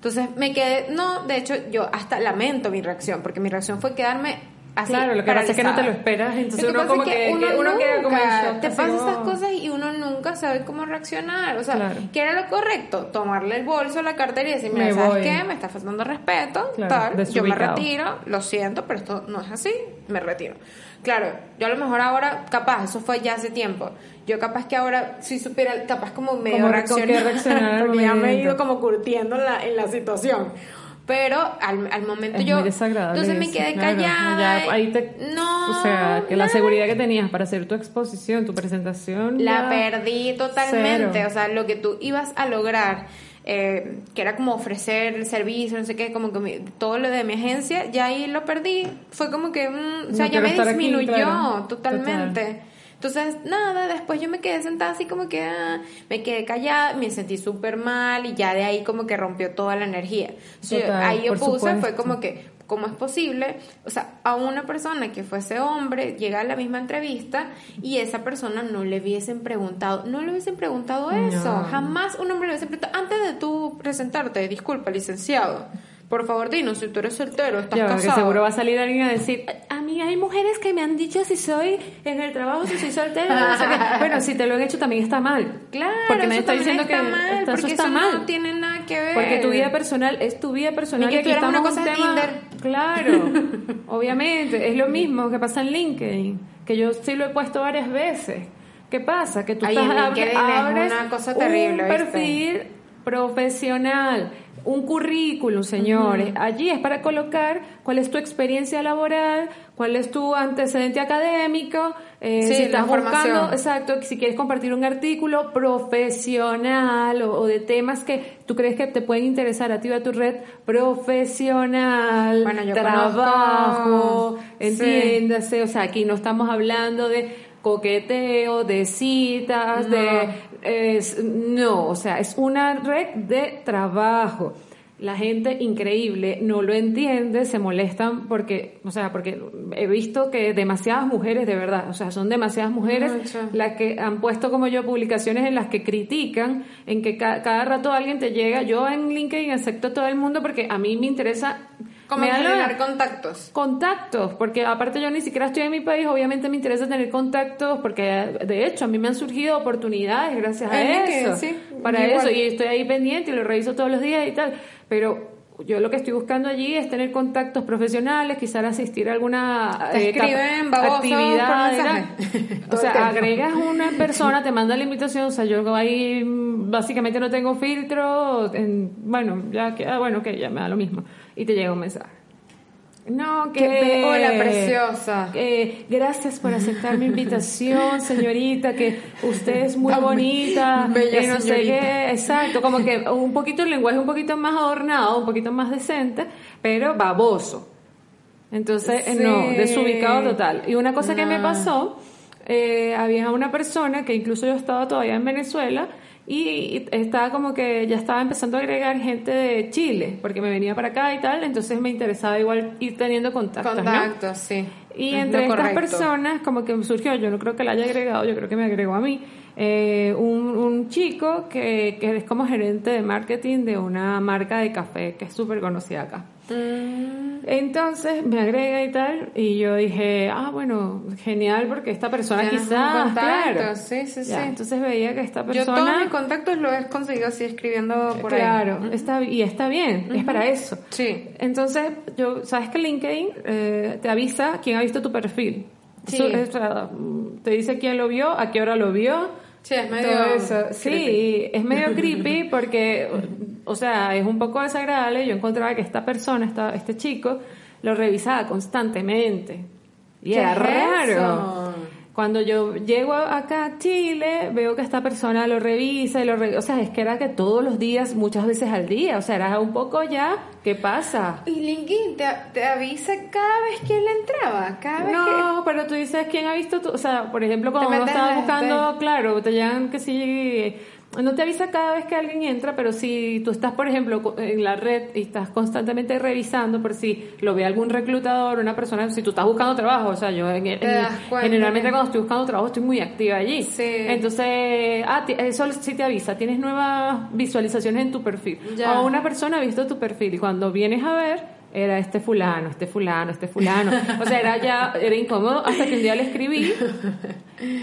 Entonces me quedé... No, de hecho yo hasta lamento mi reacción, porque mi reacción fue quedarme así Claro, lo que pasa es que no te lo esperas, entonces Lo que uno pasa como es que, que uno queda como en te pasan estas cosas y uno nunca sabe cómo reaccionar. O sea, Claro. ¿qué era lo correcto? Tomarle el bolso, la cartera y decir, Me mira, ¿sabes voy. qué? Me está faltando respeto, Claro, tal. Yo me retiro, lo siento, pero esto no es así, me retiro. Claro, yo a lo mejor ahora, capaz, eso fue ya hace tiempo. Yo capaz que ahora, si supiera, capaz como medio Como reaccionar, (laughs) porque ya me he ido como curtiendo en la, en la situación. Pero al, al momento Es yo... muy desagradable. Entonces me quedé callada. Ya ahí te, no, o sea, que la seguridad que tenías para hacer tu exposición, tu presentación. La perdí totalmente. Cero. O sea, lo que tú ibas a lograr, eh, que era como ofrecer el servicio, no sé qué, como que mi- todo lo de mi agencia, ya ahí lo perdí. Fue como que, mm, o sea, No ya me aquí, disminuyó claro. totalmente. Entonces, nada, después yo me quedé sentada así como que ah, me quedé callada, me sentí súper mal y ya de ahí como que rompió toda la energía. Total, ahí yo puse, fue supuesto. como que, ¿cómo es posible? O sea, a una persona que fuese hombre llega a la misma entrevista y esa persona no le hubiesen preguntado, no le hubiesen preguntado eso. No. Jamás un hombre le hubiese preguntado, antes de tú presentarte, disculpa, licenciado, por favor dinos si tú eres soltero, estás Ya, que casado. seguro va a salir alguien a decir, a mí hay mujeres que me han dicho si soy en el trabajo, si soy qué". (laughs) bueno, si te lo han hecho también está mal. Claro, porque me eso está diciendo que está mal, está- eso porque está eso mal. no tiene nada que ver. Porque tu vida personal es tu vida personal Ni que y aquí tú una en cosa tema- Claro, (laughs) obviamente, es lo mismo que pasa en LinkedIn, que yo sí lo he puesto varias veces. ¿Qué pasa? Que tú Ay, estás en abre- LinkedIn es abres una cosa terrible, un ¿viste? perfil profesional. Un currículum, señores. Allí es para colocar cuál es tu experiencia laboral, cuál es tu antecedente académico, eh, Sí, si estás buscando, exacto, si quieres compartir un artículo profesional o, o de temas que tú crees que te pueden interesar a ti o a tu red profesional, Bueno, yo trabajo, conozco, sí. entiéndase, o sea, aquí no estamos hablando de coqueteo, de citas, No. de es- no, o sea, es una red de trabajo. La gente increíble no lo entiende, se molestan porque, o sea, porque he visto que demasiadas mujeres, de verdad, o sea, son demasiadas mujeres Mucho. las que han puesto como yo publicaciones en las que critican, en que ca- cada rato alguien te llega. Yo en LinkedIn acepto a todo el mundo porque a mí me interesa Como generar contactos. contactos, porque aparte yo ni siquiera estoy en mi país, obviamente me interesa tener contactos, porque de hecho a mí me han surgido oportunidades gracias a eso, sí, para igual. eso, y estoy ahí pendiente y lo reviso todos los días y tal, pero yo lo que estoy buscando allí es tener contactos profesionales, quizás asistir a alguna Te eh, escriben actividad, (laughs) o sea, agregas una (laughs) persona, te manda la invitación, o sea, yo ahí mm, básicamente no tengo filtro, en- bueno, ya que, ah, bueno, que ya me da lo mismo, y te llega un mensaje. No, que... Que- hola, preciosa. que gracias por aceptar mi invitación, (laughs) señorita, que usted es muy bonita, bella no sé señorita. qué, exacto, como que un poquito el lenguaje un poquito más adornado, un poquito más decente, pero baboso. Entonces, eh, Sí. no, desubicado total. Y una cosa que me pasó, eh, había una persona que incluso yo estaba todavía en Venezuela y estaba como que ya estaba empezando a agregar gente de Chile, porque me venía para acá y tal, entonces me interesaba igual ir teniendo contactos, ¿no? Contactos, sí. Y Es entre estas personas, como que me surgió, yo no creo que la haya agregado, yo creo que me agregó a mí, eh, un, un chico que, que es como gerente de marketing de una marca de café que es súper conocida acá. Entonces me agrega y tal, y yo dije, ah, bueno, genial, porque esta persona quizás, claro. sí, sí, Ya, sí. Entonces veía que esta Yo todos persona, mis contactos los he conseguido así escribiendo por ahí. claro, está, y está bien, es para eso. Sí. Entonces, yo, sabes que LinkedIn eh, te avisa quién ha visto tu perfil. Sí. Te dice quién lo vio, a qué hora lo vio. Sí, es medio todo eso. Sí, creepy. es medio creepy porque, o sea, es un poco desagradable. Yo encontraba que esta persona, esta, este chico, lo revisaba constantemente. Y ¿Qué era es raro. eso? Cuando yo llego acá a Chile, veo que esta persona lo revisa y lo re- O sea, es que era que todos los días, muchas veces al día. O sea, era un poco ya, ¿qué pasa? Y LinkedIn te, te avisa cada vez que él entraba, cada vez No, pero tú dices quién ha visto tu, o sea, por ejemplo, cuando uno estaba buscando, claro, te llegan que sí, no te avisa cada vez que alguien entra, pero si tú estás, por ejemplo, en la red y estás constantemente revisando por si lo ve algún reclutador, una persona, si tú estás buscando trabajo, o sea, yo en- en- generalmente cuando estoy buscando trabajo estoy muy activa allí. Sí. Entonces, ah, eso sí te avisa, tienes nuevas visualizaciones en tu perfil. Ya. O una persona ha visto tu perfil y cuando vienes a ver era este fulano, este fulano, este fulano. O sea, era ya, era incómodo hasta que un día le escribí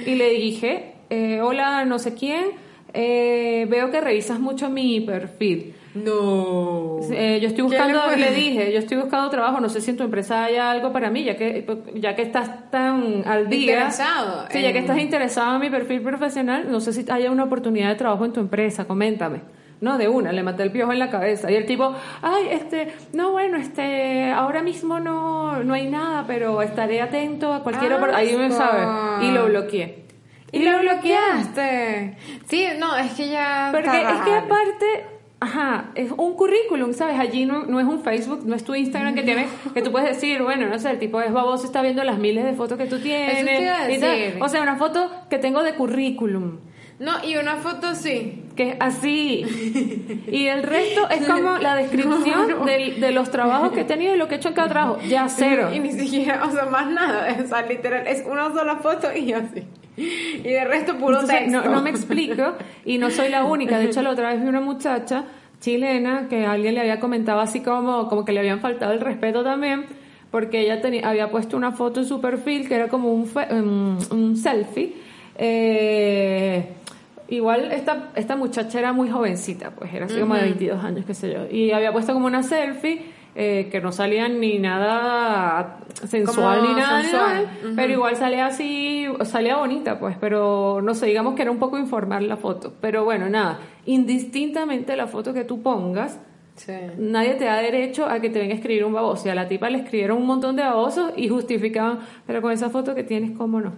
y le dije, eh, hola, no sé quién, eh, veo que revisas mucho mi perfil. No. Eh, yo estoy ¿Qué buscando, le dije, yo estoy buscando trabajo, no sé si en tu empresa hay algo para mí, ya que ya que estás tan al día. Interesado Sí, ya que estás interesado en mi perfil profesional, no sé si haya una oportunidad de trabajo en tu empresa, coméntame. No, de una, le maté el piojo en la cabeza. Y el tipo, ay, este, no, bueno, este, ahora mismo no, no hay nada, pero estaré atento a cualquier Asco. oportunidad. Ahí me sabe. Y lo bloqueé. Y lo bloqueaste. Sí, no, es que ya. Porque es que aparte, ajá, es un currículum, ¿sabes? Allí no, no es un Facebook, no es tu Instagram que tienes, (laughs) que tú puedes decir, bueno, no sé, el tipo es baboso, está viendo las miles de fotos que tú tienes. Eso te iba a y tal. decir. O sea, una foto que tengo de currículum, No, y una foto sí. que es así. Y el resto es como la descripción del- de los trabajos que he tenido y lo que he hecho en cada trabajo. Ya cero. Y ni siquiera, o sea, más nada. O sea, literal, es una sola foto y así. Y de resto, puro Entonces, texto. no, no me explico y no soy la única. De hecho, la otra vez vi una muchacha chilena que alguien le había comentado así como, como que le habían faltado el respeto también porque ella tenía, había puesto una foto en su perfil que era como un, fe- un, un selfie. Eh, igual esta, esta muchacha era muy jovencita, pues era así como de 22 años, qué sé yo. Y había puesto como una selfie eh, que no salían ni nada sensual Como ni nada, sensual. nada, pero igual salía así, salía bonita, pues, pero no sé, digamos que era un poco informal la foto. Pero bueno, nada, indistintamente la foto que tú pongas, Sí. Nadie te da derecho a que te venga a escribir un baboso. Y a la tipa le escribieron un montón de babosos y justificaban, pero con esa foto que tienes, ¿cómo no?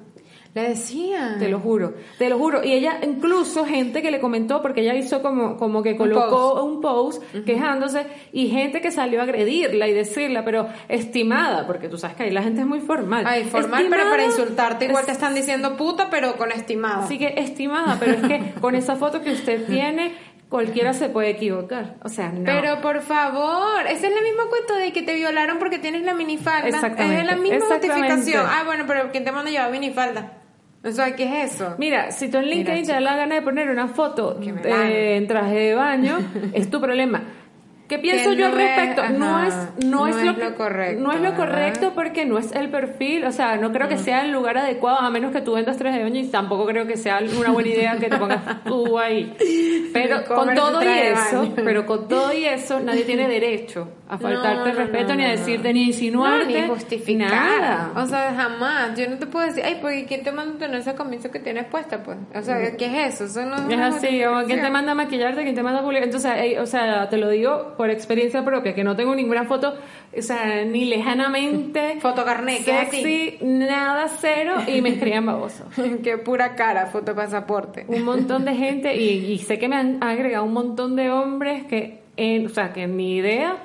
Le decía. Te lo juro, te lo juro. Y ella, incluso gente que le comentó, porque ella hizo como, como que colocó un post, quejándose, y gente que salió a agredirla y decirla, pero estimada, porque tú sabes que ahí la gente es muy formal. Ay, formal, pero Estimada, para insultarte igual es- te están diciendo puta, pero con estimado. Así que estimada, pero es que con esa foto que usted tiene, cualquiera se puede equivocar. O sea, no. Pero por favor, ese es el mismo cuento de que te violaron porque tienes la minifalda. Exactamente, Es la misma justificación. Ah, bueno, pero ¿quién te manda a llevar minifalda? O sea, ¿qué es eso? Mira, si tú en LinkedIn te da la gana de poner una foto dan. en traje de baño, (laughs) es tu problema. ¿Qué pienso Que yo al es- respecto? no es no, no es, es lo, que- correcto, No es lo ¿verdad? correcto porque no es el perfil, o sea, no creo que sea el lugar adecuado a menos que tú vendas traje de baño y tampoco creo que sea una buena idea que te pongas tú ahí. (laughs) Pero con todo y eso, pero con todo y eso nadie tiene (laughs) derecho a faltarte el no, respeto no, ni a no, decirte no. ni No, insinuarte ni justificar. nada. O sea, jamás. Yo no te puedo decir, ay, porque ¿quién te manda a tener esa camisa que tienes puesta, pues? O sea, ¿qué es eso? Eso no es Es así, como quién te manda a maquillarte, quién te manda a publicar. Entonces, eh, o sea, te lo digo por experiencia propia, que no tengo ninguna foto, o sea, ni lejanamente (laughs) Fotocarnet, sexy, nada cero, y me escribían baboso. (laughs) Qué pura cara, fotopasaporte. Un montón de gente, y, y sé que me han agregado un montón de hombres que, en- o sea, que ni idea,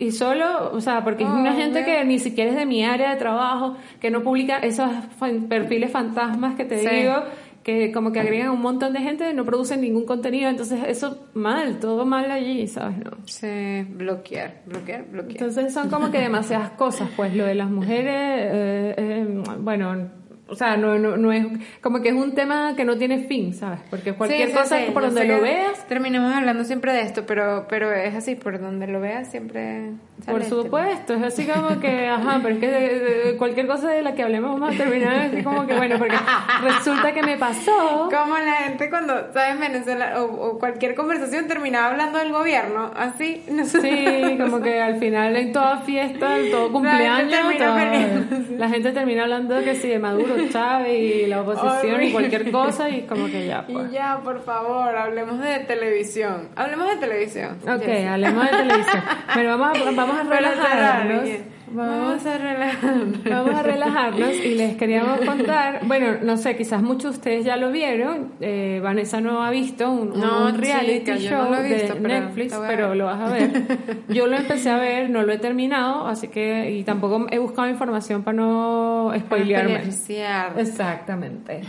y solo, o sea, porque es una gente que ni siquiera es de mi área de trabajo, que no publica esos fan- perfiles fantasmas que te Sí. digo, que como que agregan un montón de gente, no producen ningún contenido, entonces eso mal, todo mal allí, ¿sabes? No. Sí, bloquear, bloquear, bloquear. Entonces son como que demasiadas cosas, pues lo de las mujeres, eh, eh, bueno, o sea, no, no, no es como que es un tema que no tiene fin, ¿sabes? Porque cualquier Sí, sí, cosa sí, por donde lo veas, Terminamos hablando siempre de esto, pero, pero es así, por donde lo veas siempre. sale por este. supuesto, es así como que, (laughs) ajá, pero es que de, de cualquier cosa de la que hablemos vamos a terminar así como que, bueno, porque resulta que me pasó. Como la gente cuando, ¿sabes? Venezuela o, o cualquier conversación terminaba hablando del gobierno, así. Sí, como que al final en toda fiesta, en todo cumpleaños, todo- peleándose. la gente termina hablando que sí, de Maduro, Chávez y la oposición y cualquier cosa y como que ya, pues. Y ya, por favor, hablemos de televisión. Hablemos de televisión. Ok, Jessy. hablemos de televisión. (laughs) Pero vamos a, vamos a relajarnos. Vamos, Vamos a relajarnos. vamos a relajarnos y les queríamos contar, bueno, no sé, quizás muchos de ustedes ya lo vieron, eh, Vanessa no ha visto un, un- No, un reality chica, show no visto, de Netflix, pero lo vas a ver. (laughs) Yo lo empecé a ver, no lo he terminado, así que, y tampoco he buscado información para no spoilearme. Exactamente.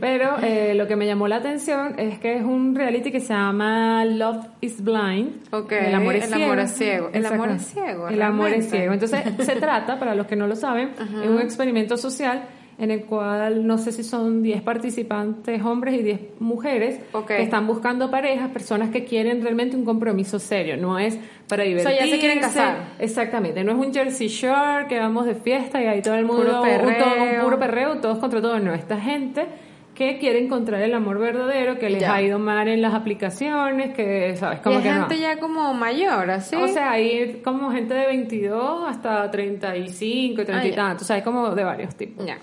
Pero eh, lo que me llamó la atención es que es un reality que se llama Love is Blind. Ok, El amor es el ciego. amor es ciego. El amor es ciego, El amor es ciego. Entonces se trata, para los que no lo saben, es un experimento social en el cual no sé si son 10 participantes hombres y 10 mujeres que están buscando parejas, personas que quieren realmente un compromiso serio, no es para sea, divertirse. ya se quieren casar. Exactamente, no es un Jersey Shore que vamos de fiesta y ahí todo el mundo Puro un, todo- un perreo. puro perreo, todos contra todos, no, esta gente que quiere encontrar el amor verdadero, que les Ya. ha ido mal en las aplicaciones, que sabes, como y que no. gente ya como mayor, así. O sea, hay como gente de 22 hasta 35, 30 Ah, y ya. tantos, o sea, hay como de varios tipos. Ya.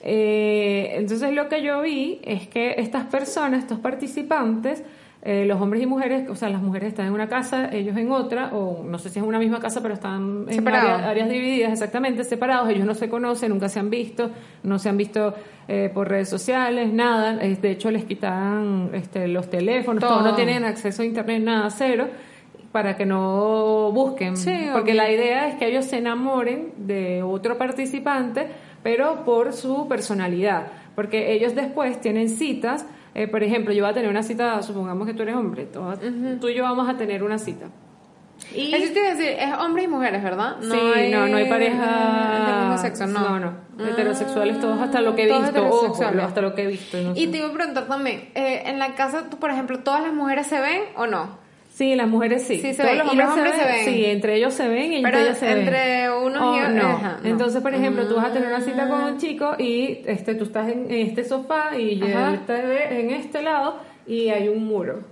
Eh, entonces lo que yo vi es que estas personas, estos participantes, eh, los hombres y mujeres, o sea, las mujeres están en una casa, ellos en otra, o no sé si es una misma casa, pero están en áreas, áreas divididas, exactamente, separados, ellos no se conocen, nunca se han visto, no se han visto eh, por redes sociales, nada, de hecho les quitan este, los teléfonos, Todo. todo, no tienen acceso a internet, nada, cero para que no busquen. Sí, porque la idea es que ellos se enamoren de otro participante, pero por su personalidad. Porque ellos después tienen citas. Eh, por ejemplo, yo voy a tener una cita, supongamos que tú eres hombre, tú, tú y yo vamos a tener una cita. Y Eso te iba a decir, es hombres y mujeres, ¿verdad? sí, no, no hay pareja del mismo sexo, no. No, no. Heterosexuales todos hasta lo que he visto, ojo, heterosexuales. hasta lo que he visto. no Y sé. te iba a preguntar también, eh, en la casa, tú, por ejemplo, ¿todas las mujeres se ven o no? Sí, las mujeres sí. Sí se Todos ven. los ¿Y los hombres hombres se ven? Sí, entre ellos se ven y Pero entre ellos se ven. entre unos Oh, y otros, no. no. Entonces, por ejemplo, tú vas a tener una cita con un chico y este tú estás en este sofá y Ajá. él está de- en este lado y hay un muro.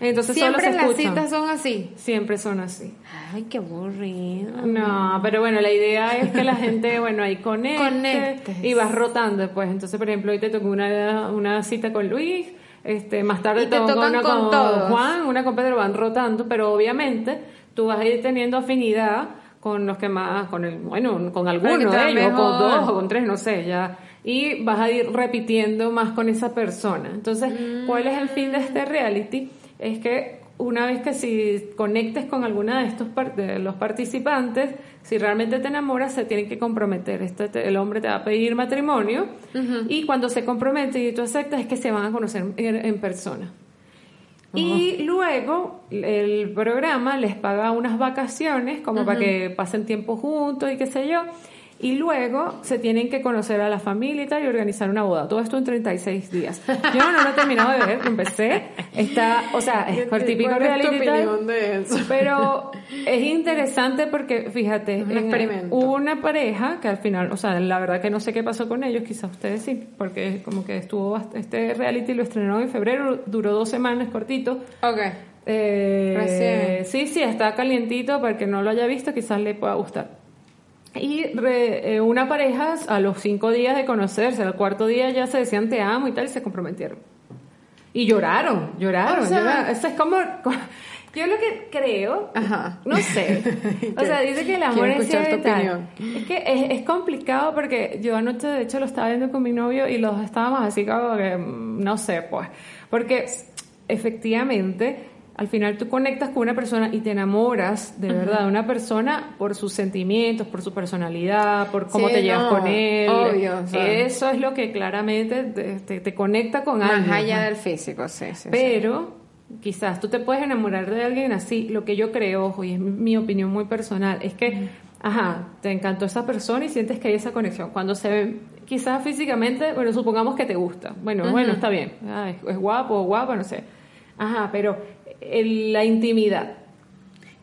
Entonces Siempre solo se las escuchan. citas son así. Siempre son así. Ay, qué aburrido. No, pero bueno, la idea es que la gente, (laughs) bueno, ahí conecte Conectes. y vas rotando, pues. Entonces, por ejemplo, hoy te tocó una, una cita con Luis, este, más tarde te tocan una con con. Juan, una con Pedro, van rotando, pero obviamente tú vas a ir teniendo afinidad con los que más, con el, bueno, con va de ellos, o con dos, o con tres, no sé, ya. Y vas a ir repitiendo más con esa persona. Entonces, ¿cuál es el fin de este reality? Es que una vez que si conectes con alguna de estos par- de los participantes, si realmente te enamoras, se tienen que comprometer. Este te- el hombre te va a pedir matrimonio y cuando se compromete y tú aceptas es que se van a conocer en, en persona. Y luego el programa les paga unas vacaciones como para que pasen tiempo juntos y qué sé yo. Y luego se tienen que conocer a la familia y tal y organizar una boda. Todo esto en 36 días. Yo no lo he terminado de ver, empecé. Está, o sea, es el típico ¿Cuál es tu reality tal. de eso? Pero es interesante porque, fíjate, Un en- experimento. hubo una pareja que al final, o sea, la verdad que no sé qué pasó con ellos, quizás ustedes sí, porque como que estuvo, este reality lo estrenaron en febrero, duró dos semanas cortito. Ok. Eh, Recién. Sí, sí, está calientito para que no lo haya visto, quizás le pueda gustar. Y re- eh, una pareja, a los cinco días de conocerse, al cuarto día ya se decían te amo y tal, y se comprometieron. Y lloraron, lloraron, O sea- lloraron. Eso es como, co- yo lo que creo, Ajá. no sé. O sea, dice que el amor es opinión. Es que es, es complicado porque yo anoche, de hecho, lo estaba viendo con mi novio y los estábamos así como que, mm, no sé, pues. Porque efectivamente, al final tú conectas con una persona y te enamoras de verdad de una persona por sus sentimientos, por su personalidad, por cómo Sí, te llevas no, con él. obvio, o sea. Eso es lo que claramente te, te- te conecta con Más alguien. allá ¿no? del físico, sí, sí. sí. Pero quizás tú te puedes enamorar de alguien así. Lo que yo creo, ojo, y es mi, opinión muy personal, es que, ajá, te encantó esa persona y sientes que hay esa conexión. Cuando se ven, quizás físicamente, bueno, supongamos que te gusta. Bueno, bueno, está bien. Ah, es, es guapo o guapa, no sé. Ajá, pero el- la intimidad.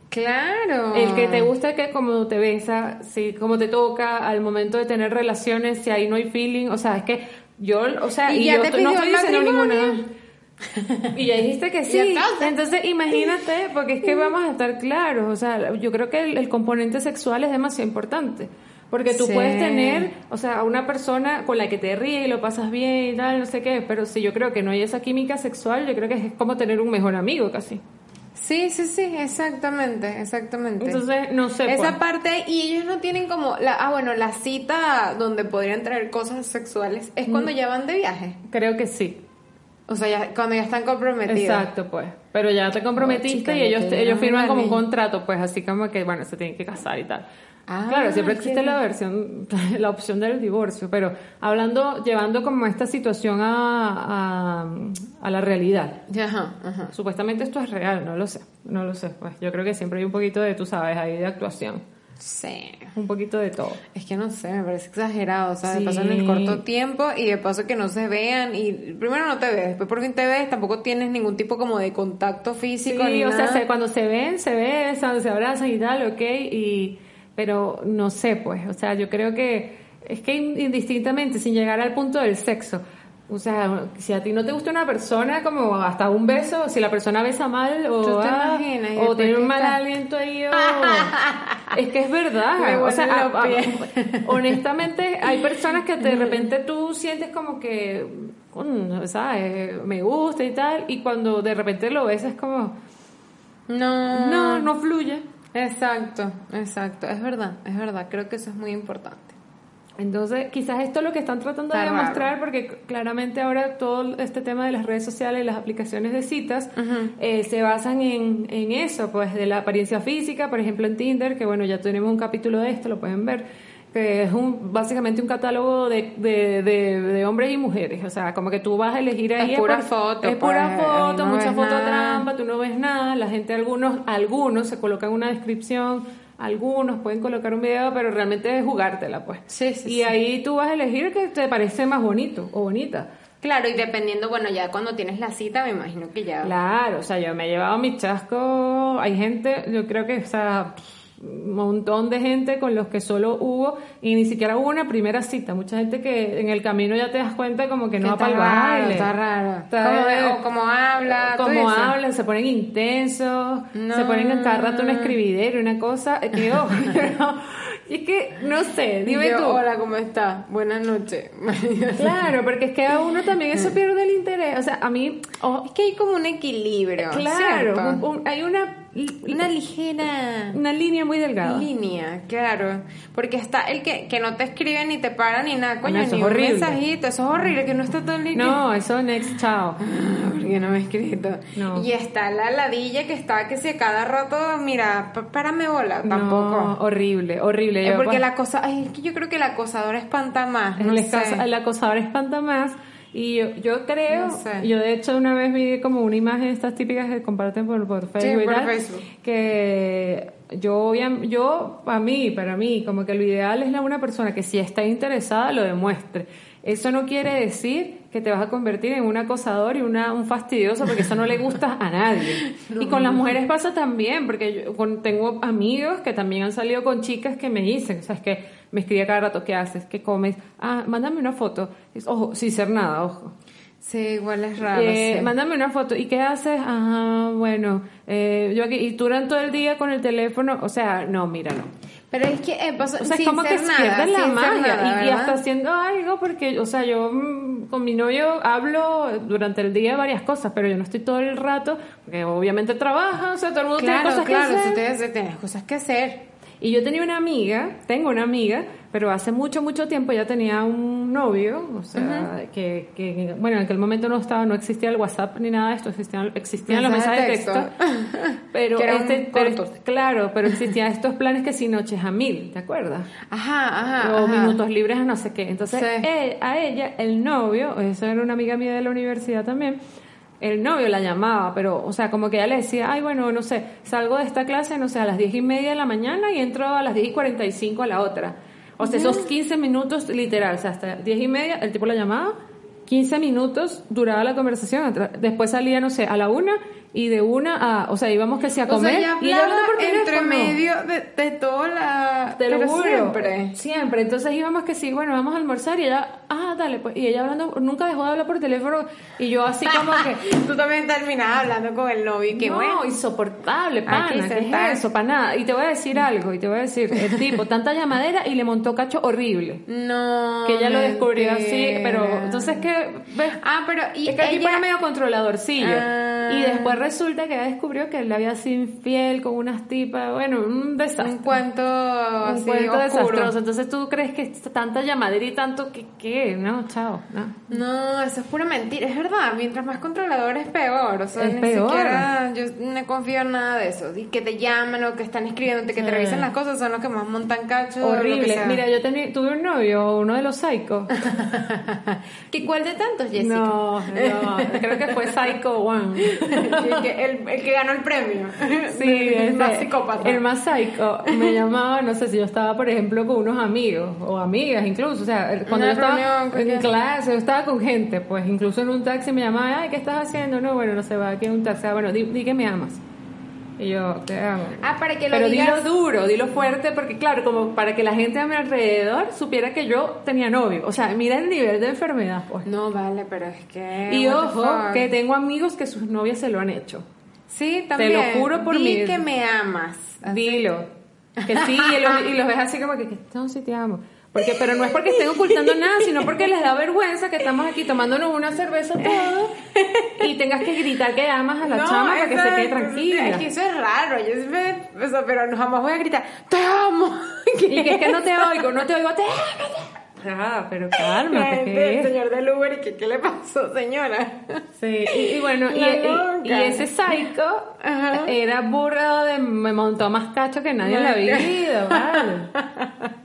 Claro. El que te gusta que como te besa, sí, como te toca al momento de tener relaciones, si ahí no hay feeling, o sea, es que yo, o sea, Y y, ya yo te no estoy diciendo ninguna. Y ya dijiste que (laughs) sí. Entonces, imagínate, porque es que vamos a estar claros, o sea, yo creo que el, el componente sexual es demasiado importante. Porque tú Sí. puedes tener, o sea, a una persona con la que te ríes y lo pasas bien y tal, no sé qué, pero si yo creo que no hay esa química sexual, yo creo que es como tener un mejor amigo casi. Sí, sí, sí, exactamente, exactamente. Entonces, no sé. pues. Esa parte, y ellos no tienen como, la, ah, bueno, la cita donde podrían traer cosas sexuales es cuando Mm. ya van de viaje. Creo que sí. O sea, ya, cuando ya están comprometidos. Exacto, pues. Pero ya te comprometiste chica, y ellos, ellos firman como un contrato, pues así como que, bueno, se tienen que casar y tal. Ah, claro, siempre existe la versión, (laughs) la opción del divorcio, pero hablando, llevando como esta situación a, a, a la realidad. Ajá, ajá. Supuestamente esto es real, no lo sé, no lo sé, pues yo creo que siempre hay un poquito de, tú sabes, ahí de actuación, Sí. un poquito de todo. Es que no sé, me parece exagerado, o sea, de Sí. paso en el corto tiempo y de paso que no se vean y primero no te ves, después por fin te ves, tampoco tienes ningún tipo como de contacto físico Sí, ni o sea, nada. se- cuando se ven, se besan, se abrazan y tal, ok, y, pero no sé, pues, o sea, yo creo que es que in- indistintamente, sin llegar al punto del sexo, o sea, si a ti no te gusta una persona, como hasta un beso, si la persona besa mal o, ¿Tú te ah, o tiene un mal está- aliento ahí, o... (laughs) es que es verdad, o sea, a- a- honestamente hay personas que de repente tú sientes como que, ¿sabes? Me gusta y tal, y cuando de repente lo ves es como... No. No, no fluye. Exacto, exacto, es verdad, es verdad, creo que eso es muy importante. Entonces, quizás esto es lo que están tratando de raro. demostrar, porque claramente ahora todo este tema de las redes sociales y las aplicaciones de citas eh, se basan en, en eso, pues de la apariencia física, por ejemplo en Tinder, que bueno, ya tenemos un capítulo de esto, lo pueden ver, que es un, básicamente un catálogo de, de, de, de hombres y mujeres, o sea, como que tú vas a elegir ahí. Es pura por- foto, Es pura pues, foto, no mucha foto nada. trampa, tú no ves nada, la gente, algunos, algunos se colocan una descripción, algunos pueden colocar un video, pero realmente es jugártela, pues. Sí, sí, Y sí. ahí tú vas a elegir el que te parece más bonito o bonita. Claro, y dependiendo, bueno, ya cuando tienes la cita, me imagino que ya... Claro, o sea, yo me he llevado mi chasco, hay gente, yo creo que, o sea, montón de gente con los que solo hubo y ni siquiera hubo una primera cita. Mucha gente que en el camino ya te das cuenta como que no va para el baile. Está raro. Está- o como habla. como hablan, se ponen intensos, No. se ponen cada rato un escribidero, una cosa que oh, no. y (laughs) es que no sé, dime yo, tú. Hola, ¿cómo está? Buenas noches. (laughs) Claro, porque es que a uno también eso pierde el interés. O sea, a mí, oh, Es que hay como un equilibrio. claro, un- un- hay una, Una ligera una línea muy delgada. línea, claro. Porque está el que, que no te escribe ni te para ni nada, coño, ni es un horrible. mensajito. Eso es horrible, que no está todo día. No, eso next, chao. (gasps) Ah, porque no me he escrito. No. Y está la ladilla que está que si a cada rato, mira, párame bola, tampoco. No, horrible, horrible. Es porque la cosa, ay, es que yo creo que el acosador espanta más. No el, sé. escasa- el acosador espanta más. Y yo, yo creo, No sé. yo de hecho una vez vi como una imagen estas típicas que comparten por, por Facebook, por que yo, yo, para mí, para mí, como que lo ideal es la una persona que si está interesada lo demuestre. Eso no quiere decir que te vas a convertir en un acosador y una, un fastidioso, porque eso no le gusta a nadie. (laughs) y con las mujeres pasa también, porque yo con- tengo amigos que también han salido con chicas que me dicen, o sea, es que me escribe cada rato, ¿qué haces? ¿Qué comes? Ah, mándame una foto. Es- Ojo, sin ser nada, ojo. Sí, igual es raro. Eh, sí. Mándame una foto. ¿Y qué haces? Ajá, bueno, eh, yo aquí, y duran todo el día con el teléfono, o sea, no, mira, no. Pero es que eh, pasa- O sea, es como que nada, la magia nada, y, hasta haciendo algo porque, o sea, yo mm, con mi novio hablo durante el día varias cosas, pero yo no estoy todo el rato, porque obviamente trabaja, o sea, todo el mundo tiene Claro, cosas claro, que hacer. tú tienes, tienes cosas que hacer. Y yo tenía una amiga, tengo una amiga, pero hace mucho, mucho tiempo ya tenía un novio, o sea, que, que, bueno, en aquel momento no estaba, no existía el WhatsApp ni nada de esto, existían, existían los Mensajes de texto. pero (laughs) este, pero- cortos. claro, pero existían estos planes que si noches a mil, ¿te acuerdas? Ajá, ajá. o minutos libres a no sé qué. Entonces, Sí. eh, a ella, el novio, eso era una amiga mía de la universidad también, el novio la llamaba, pero, o sea, como que ella le decía, ay, bueno, no sé, salgo de esta clase, no sé, a las diez y media de la mañana y entro a las diez y cuarenta y cinco a la otra. O sea, esos 15 minutos literal, o sea, hasta diez y media el tipo la llamaba, 15 minutos duraba la conversación, después salía, no sé, a la una y de una a, o sea, íbamos que sí a O sea, comer y ella por entre teléfono. medio de, de toda la... Te lo pero juro. siempre. Siempre. Entonces íbamos que sí, bueno, vamos a almorzar y ella, ah, dale, pues. Y ella hablando, nunca dejó de hablar por teléfono y yo así como que. (laughs) Tú también terminas hablando con el novio y que no, bueno. insoportable, pana, Aquí ¿qué es eso? Para nada. Y te voy a decir algo, y te voy a decir, el tipo, tanta llamadera y le montó cacho horrible. No. Que ella lo descubrió así, pero entonces que, ves, Ah, pero y es que el tipo ella- era medio controladorcillo. Ah. Y después resulta que ella descubrió que él le había sido infiel con unas tipas, bueno, un desastre. Un cuento un así cuento oscuro. desastroso. Entonces tú crees que tanta llamadera y tanto que qué, no, chao, no. No, eso es pura mentira, es verdad. Mientras más controlador es peor. O sea, Es ni peor. siquiera yo no confío en nada de eso. Y que te llaman o que están escribiéndote, que te Sí. revisen las cosas, son los que más montan cacho. Horrible. Mira, yo tenía, tuve un novio, uno de los psychos. (laughs) ¿Que ¿Cuál de tantos, Jessica? No, no, creo que fue Psycho One. (laughs) el, que, el, el que ganó el premio. (laughs) Sí, el más psicópata. El más psycho. Me llamaba, no sé si yo estaba, por ejemplo, con unos amigos o amigas incluso. O sea, cuando Una yo estaba reunión, en clase, yo estaba con gente, pues incluso en un taxi me llamaba, ay, ¿qué estás haciendo? No, bueno, no se va aquí en un taxi. Ah, bueno, di, di que me amas. Y yo, te amo. Ah, para que lo Pero digas. dilo duro, dilo fuerte, porque claro, como para que la gente a mi alrededor supiera que yo tenía novio. O sea, mira el nivel de enfermedad, pues. No, vale, pero es que. Y ojo, que tengo amigos que sus novias se lo han hecho. Sí, también. lo juro por Di mi- que me amas. Así. Dilo. Que sí, y los, y los (laughs) ves así como que, que no, sí te amo. Porque, pero no es porque estén ocultando nada, sino porque les da vergüenza que estamos aquí tomándonos una cerveza todos y tengas que gritar que amas a la No, chama para que se quede tranquila. Es que eso es raro. Yo siempre. O sea, pero no, jamás voy a gritar, ¡Te amo! Y que es que no te oigo, no te oigo, te amo. Ah, pero cálmate, ¿qué el señor del Uber, y que, ¿qué le pasó, señora? Sí, y, y bueno, y, ese psycho Ajá. era burro de me montó más cacho que nadie en la vida, (laughs) vale.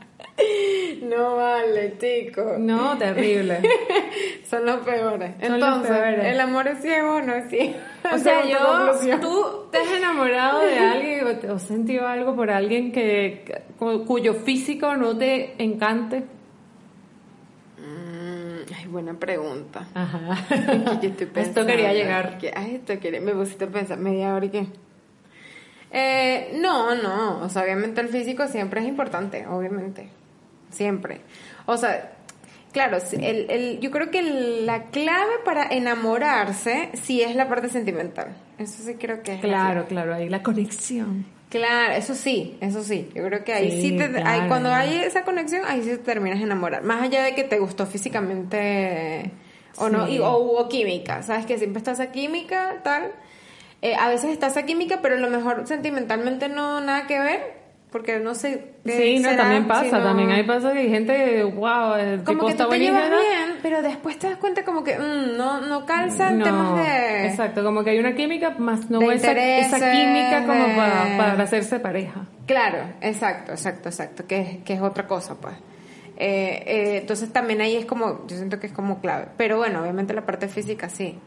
No vale, chico. No, terrible. (laughs) Son los peores. Son los Entonces, peores. ¿el amor es ciego o no es ciego? O sea, (laughs) yo, tú te has enamorado de alguien o, te- o has sentido algo por alguien que cu- cuyo físico no te encante. Mm, ay, buena pregunta. Ajá. (laughs) Yo estoy Esto quería pensando, llegar. que- ay, esto quería, me pusiste a pensar media hora y qué. Eh, no, no, o sea, obviamente el físico siempre es importante, obviamente, siempre. O sea, claro, el, el, yo creo que la clave para enamorarse sí es la parte sentimental. Eso sí creo que es. Claro, claro, ahí la conexión. Claro, eso sí, eso sí. Yo creo que ahí sí, te, cuando hay esa conexión, ahí sí te terminas de enamorar. Más allá de que te gustó físicamente o no, y, o hubo química, ¿sabes? Que siempre está esa química, tal. Eh, a veces está esa química, pero a lo mejor sentimentalmente no nada que ver porque no sé sí no también pasa también hay pasa que hay gente wow el como que tú te llevas bien pero después te das cuenta como que mm, no no calza no, temas de exacto como que hay una química más no esa, esa química como para, para, hacerse pareja. Claro exacto exacto exacto que es, que es otra cosa pues. Eh, eh, entonces también ahí es como yo siento que es como clave pero bueno obviamente la parte física sí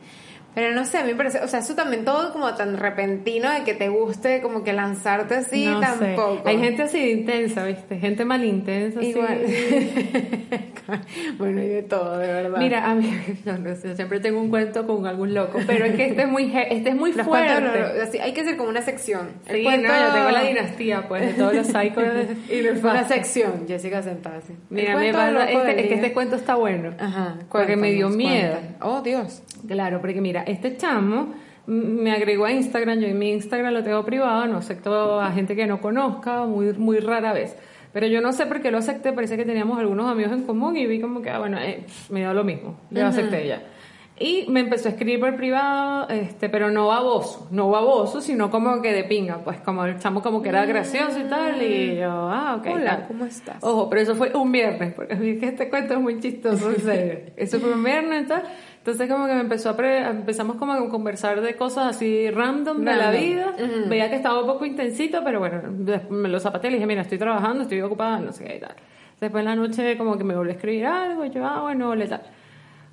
pero no sé, a mí me parece, o sea, eso también todo como tan repentino de que te guste como que lanzarte así tampoco. Hay gente así intensa, ¿viste? Gente mal intensa. Igual. (laughs) (laughs) bueno, y de todo, de verdad. Mira, a mí, (laughs) yo, no sé, siempre tengo un cuento con algún loco, pero es que este es muy, este es muy fuerte. así, hay que hacer como una sección. sí, no, yo tengo la dinastía, pues, de todos los psicos y Una sección, Jessica sentada así. Mira, me pasa, este, es que este cuento está bueno. Ajá. Porque me dio miedo. Oh, Dios. Claro, porque mira, este chamo me agregó a Instagram, yo en mi Instagram lo tengo privado, no acepto a gente que no conozca, muy, muy rara vez. Pero yo no sé por qué lo acepté, parece que teníamos algunos amigos en común y vi como que, ah, bueno, eh, me dio lo mismo, yo acepté ya. Y me empezó a escribir por privado, este, pero no baboso, no baboso, sino como que de pinga, pues como el chamo como que era gracioso y tal, y yo, ah, ok. Hola, ¿cómo estás? Ojo, pero eso fue un viernes, porque (laughs) este cuento es muy chistoso, en serio. eso fue un viernes y tal. Entonces como que me empezó a empezamos como a conversar de cosas así random, de la vida. Veía que estaba un poco intensito, pero bueno, me lo zapaté y le dije, mira, estoy trabajando, estoy ocupada, no sé qué y tal. Después en la noche como que me volvió a escribir algo, yo, ah, bueno, le tal.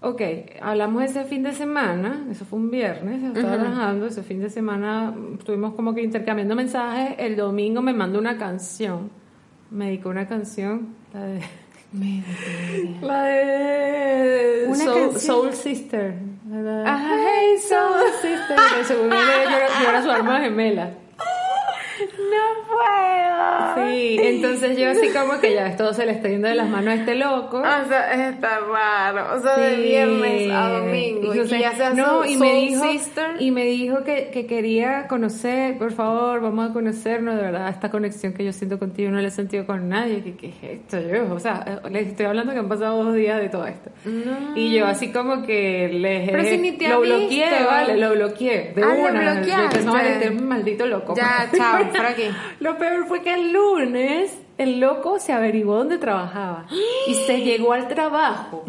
Ok, hablamos ese fin de semana, eso fue un viernes, estaba trabajando, ese fin de semana estuvimos como que intercambiando mensajes, el domingo me mandó una canción, me dedicó una canción, la de... La de Soul, Soul, Sister. Ajá, hey Soul Sister. Según yo era su alma gemela. No puedo. Sí, entonces yo así como que ya todo se le está yendo de las manos a este loco. O sea, está raro. O sea, de viernes a domingo. Y, ya se no, y me dijo, y me dijo que, que, quería conocer, por favor, vamos a conocernos, de verdad, esta conexión que yo siento contigo no la he sentido con nadie. ¿Qué, qué es esto? Yo, o sea, les estoy hablando que han pasado dos días de todo esto. Y yo así como que les Pero si ni te lo bloqueé, vale, lo bloqueé. De ah, una. Lo bloqueaste. No, este maldito loco. Ya, chao, (laughs) por aquí. Lo peor fue que el lunes el loco se averiguó dónde trabajaba y se (gasps) llegó al trabajo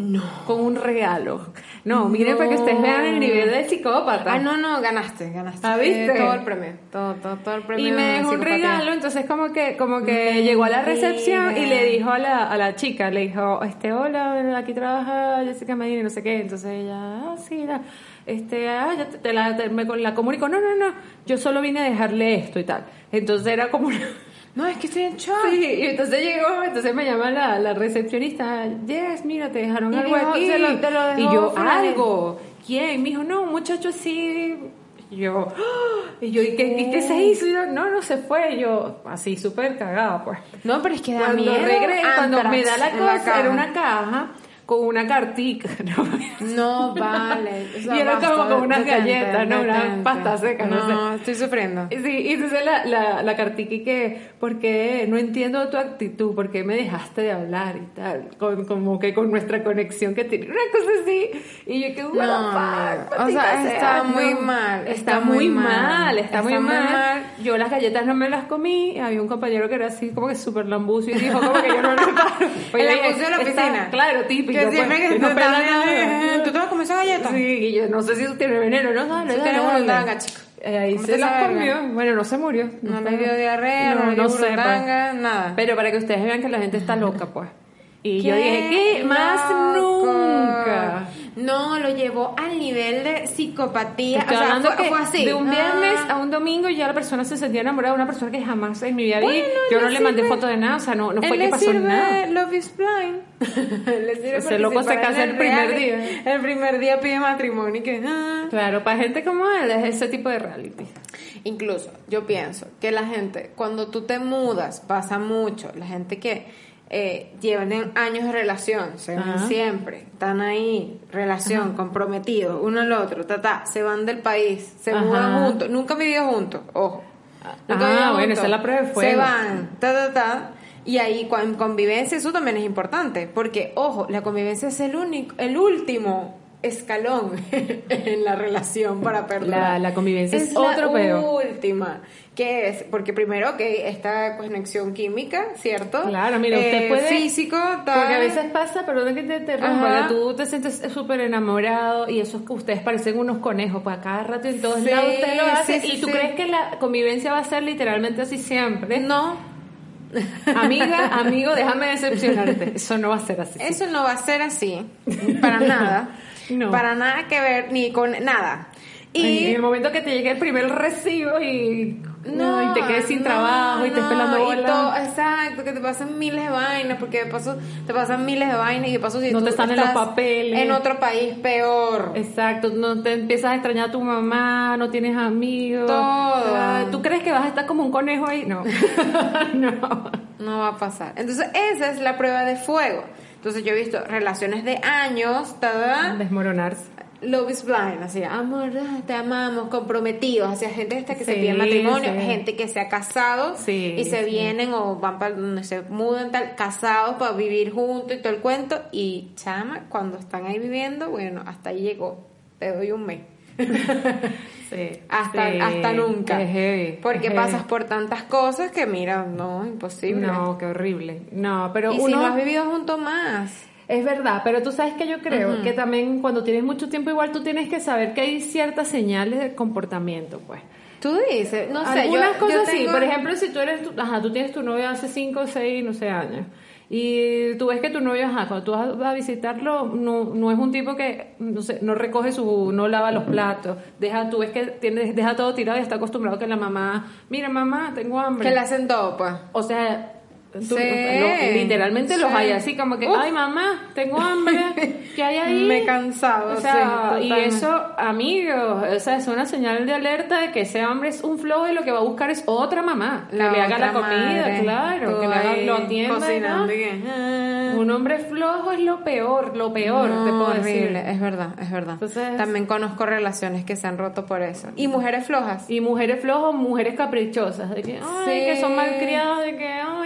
con un regalo. No, miren para que ustedes vean el nivel de psicópata. Ah, no, no, ganaste, ganaste. ¿Ah, viste? todo el premio, todo, todo, todo el premio. Y me dejó un regalo, entonces como que como que llegó a la recepción y le dijo a la, a la chica, le dijo, este, hola, aquí trabaja Jessica Medina y no sé qué. Entonces ella, ah, sí, ya este, ah, ya te, la, me la comunico, no, no, no, yo solo vine a dejarle esto y tal. Entonces era como No, es que estoy en shock. Sí, y entonces llegó, entonces me llama la, la recepcionista, Yes, mira, te dejaron algo aquí. y yo, ¿algo? ¿Quién? Me dijo, no, un muchacho así y yo, (gasps) y yo, ¿y qué, qué se hizo? Y yo, no, no se fue. Y yo, así súper cagada, pues. No, pero es que da cuando regresé, cuando me da la cosa, era una caja con una cartica, (laughs) ¿no? No, vale. y era como con unas galletas, ¿no? Una pasta seca, no, no sé. estoy sufriendo. Sí, y entonces la, la, la cartica y que, ¿por qué? No entiendo tu actitud, ¿por qué me dejaste de hablar y tal? Con, como que con nuestra conexión que tiene, una cosa así. Y yo que, no, o sea, está muy mal. Está, muy mal, está, muy, mal. Yo las galletas no me las comí, había un compañero que era así como que súper lambucio y dijo como que yo no lo paro. (laughs) (laughs) El lambucio de la oficina. Claro, típico que siempre que no ¿Tú te vas a comer esa galleta? Sí, y yo no sé si tiene veneno, no dale, dale, dale. chico. Eh, ahí se la comió. Bueno, no se murió. No, le dio diarrea, no, no, sé, nada. Pero para que ustedes vean que la gente está loca, pues. Y yo dije, ¿qué? Más nunca. No, lo llevó al nivel de psicopatía. Estoy o sea, hablando fue, que fue así. de un viernes Ah. a un domingo ya la persona se sentía enamorada de una persona que jamás en mi vida vi. Bueno, Yo no le mandé foto de nada, o sea, no, no fue que le pasó sirve nada. Love is blind. (laughs) Le sirve Ese loco se casa en el primer reality. día. El primer día pide matrimonio y que... ah. Claro, para gente como él es ese tipo de reality. Incluso, yo pienso que la gente, cuando tú te mudas, pasa mucho. La gente que eh, llevan en años de relación, se van Ajá. siempre, están ahí, relación, comprometidos, uno al otro, ta, ta, se van del país, se Ajá. mudan juntos, nunca vivido juntos, ojo. Nunca Ah, bueno, juntos. esa es la prueba de Se fuego. van, ta, ta, ta. Y ahí con convivencia eso también es importante, porque ojo, la convivencia es el único, el último escalón (laughs) en la relación para perdonar. La- la convivencia es la otro peo. última, que es, porque primero que esta conexión química, ¿cierto? Claro, mira, usted Eh, puede- Físico, tal. Porque a veces pasa, perdón que te interrumpa, tú te sientes súper enamorado y eso es que ustedes parecen unos conejos, pues a cada rato en todos Sí, lados usted lo hace sí, sí, y tú crees que la convivencia va a ser literalmente así siempre. No, Amiga, (laughs) amigo, déjame decepcionarte. Eso no va a ser así. eso no va a ser así, para nada. (laughs) No. Para nada que ver, ni con nada. Y en el momento que te llegue el primer recibo y, No, y te quedes sin no, trabajo y te no, pelando y bola. exacto, que te pasan miles de vainas, porque de paso te pasan miles de vainas y de paso si No tú te están en los estás papeles. En otro país peor. Exacto, no te empiezas a extrañar a tu mamá, no tienes amigos. Todo. Ah, ¿Tú crees que vas a estar como un conejo ahí? No. (laughs) no. No va a pasar. Entonces, esa es la prueba de fuego. Entonces, yo he visto relaciones de años, ¿tada? Desmoronarse. Love is blind, así, amor, te amamos, comprometidos, hacia gente esta que se pide matrimonio, sí. gente que se ha casado Sí, y se vienen o van para donde se mudan, tal, casados para vivir juntos y todo el cuento. Y chama, cuando están ahí viviendo, bueno, hasta ahí llegó. Te doy un mes. (laughs) Sí. Hasta, sí. hasta nunca. Es heavy, Porque es pasas heavy. por tantas cosas que, mira, no, imposible. No, qué horrible. No, pero y uno... si no has vivido junto más. Es verdad, pero tú sabes que yo creo que también cuando tienes mucho tiempo igual tú tienes que saber que hay ciertas señales de comportamiento, pues. Tú dices, no sé, yo, Algunas cosas yo sí, tengo- por ejemplo, si tú eres, tu- ajá, tú tienes tu novio hace 5 o 6, no sé, años, y tú ves que tu novio, ajá, cuando tú vas a visitarlo, no, no es un tipo que, no sé, no recoge su, no lava los platos, deja, tú ves que tiene, deja todo tirado y está acostumbrado que la mamá, mira mamá, tengo hambre. que le hacen todo, pues. O sea, tú- Sí, lo- literalmente los hay así como que, Uf. ay mamá, tengo hambre, ¿qué hay ahí? (laughs) Me O sea, sí, y eso, amigos, o sea, es una señal de alerta de que ese hombre es un flojo y lo que va a buscar es otra mamá, que le haga la comida, madre, claro, tú que le haga, lo atienda. ¿no? Un hombre flojo es lo peor, lo peor, No, te puedo horrible, decir. es verdad, es verdad. Entonces- También conozco relaciones que se han roto por eso. Y mujeres flojas. Y mujeres flojas, mujeres caprichosas, de que, ay, Sí. que son malcriadas, de que, ay,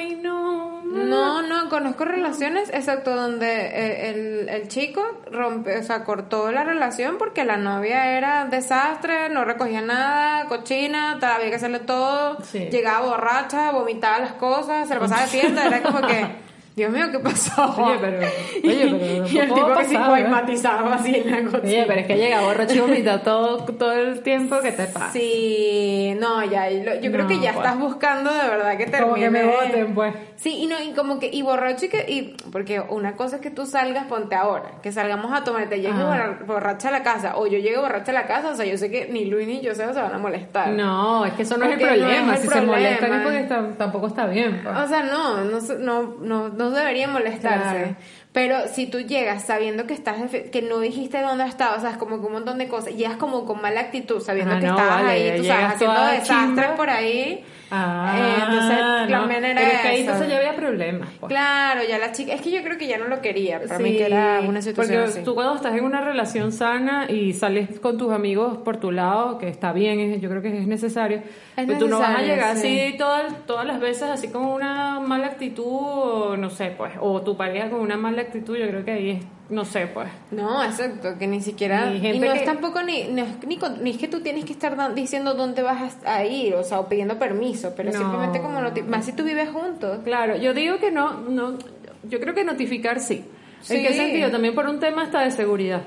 no. No, no, conozco relaciones, exacto, donde eh, el, el chico rompe, o sea, cortó la relación porque la novia era desastre, no recogía nada, cochina, había que hacerle todo, Sí. llegaba borracha, vomitaba las cosas, se la pasaba de fiesta, era como que, (laughs) Dios mío, ¿qué pasó? Oye, pero- (laughs) oye, pero y el ¿cómo tipo que sí pasaba, eh? matizaba así en la cocina. Oye, pero es que llega borracho y vomita (laughs) todo, todo el tiempo que te pasa. Sí, no, ya, yo creo No, que ya pues. estás buscando de verdad que termine. Como que me voten, pues. Sí, y no, y como que, y borracho y que, y, porque una cosa es que tú salgas, ponte ahora, que salgamos a tomar, te llegues borracha a la casa, o yo llego borracha a la casa, o sea, yo sé que ni Luis ni yo se van a molestar. No, es que eso no es el no problema. es el si se molestan es porque está- tampoco está bien. pues. O sea, no, no, se- no, no, no debería molestarse. Claro. Pero si tú llegas sabiendo que estás que no dijiste dónde estabas, o sea, es como que un montón de cosas, llegas como con mala actitud, sabiendo Ah, que no, estabas vale, ahí, tú sabes, haciendo desastres chimba. por ahí. Ah, Eh, entonces, la no. manera Pero es que ahí entonces ya había problemas. pues. Claro, ya la chica, es que yo creo que ya no lo quería, para mí Sí, que era una situación porque así. tú cuando estás en una relación sana y sales con tus amigos por tu lado, que está bien, yo creo que es necesario, Es pero tú no vas a necesario, llegar sí. así todas, todas las veces así con una mala actitud, o no sé, pues, o tu pareja con una mala actitud, yo creo que ahí es, no sé, pues. No, exacto, que ni siquiera. Y no que- es tampoco ni, no es, ni, con- ni es que tú tienes que estar diciendo dónde vas a ir, o sea, o pidiendo permiso, pero No. simplemente como noti- más si tú vives juntos. Claro, yo digo que no, no yo creo que notificar sí. ¿En Sí. qué sentido? También por un tema hasta de seguridad.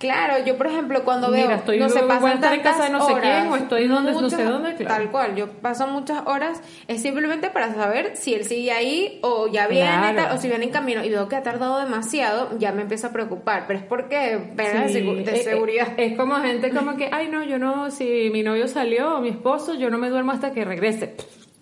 Claro, yo por ejemplo cuando veo, estoy- no a pasan en casa de no sé quién, o estoy donde- no sé dónde, claro. Tal cual, yo paso muchas horas, es simplemente para saber si él sigue ahí o ya viene, Claro. tal, o si viene en camino, y veo que ha tardado demasiado, ya me empiezo a preocupar, pero es porque, de, Sí, segu- de eh, eh, seguridad. Es, como gente como que, ay no, yo no, si mi novio salió o mi esposo, yo no me duermo hasta que regrese.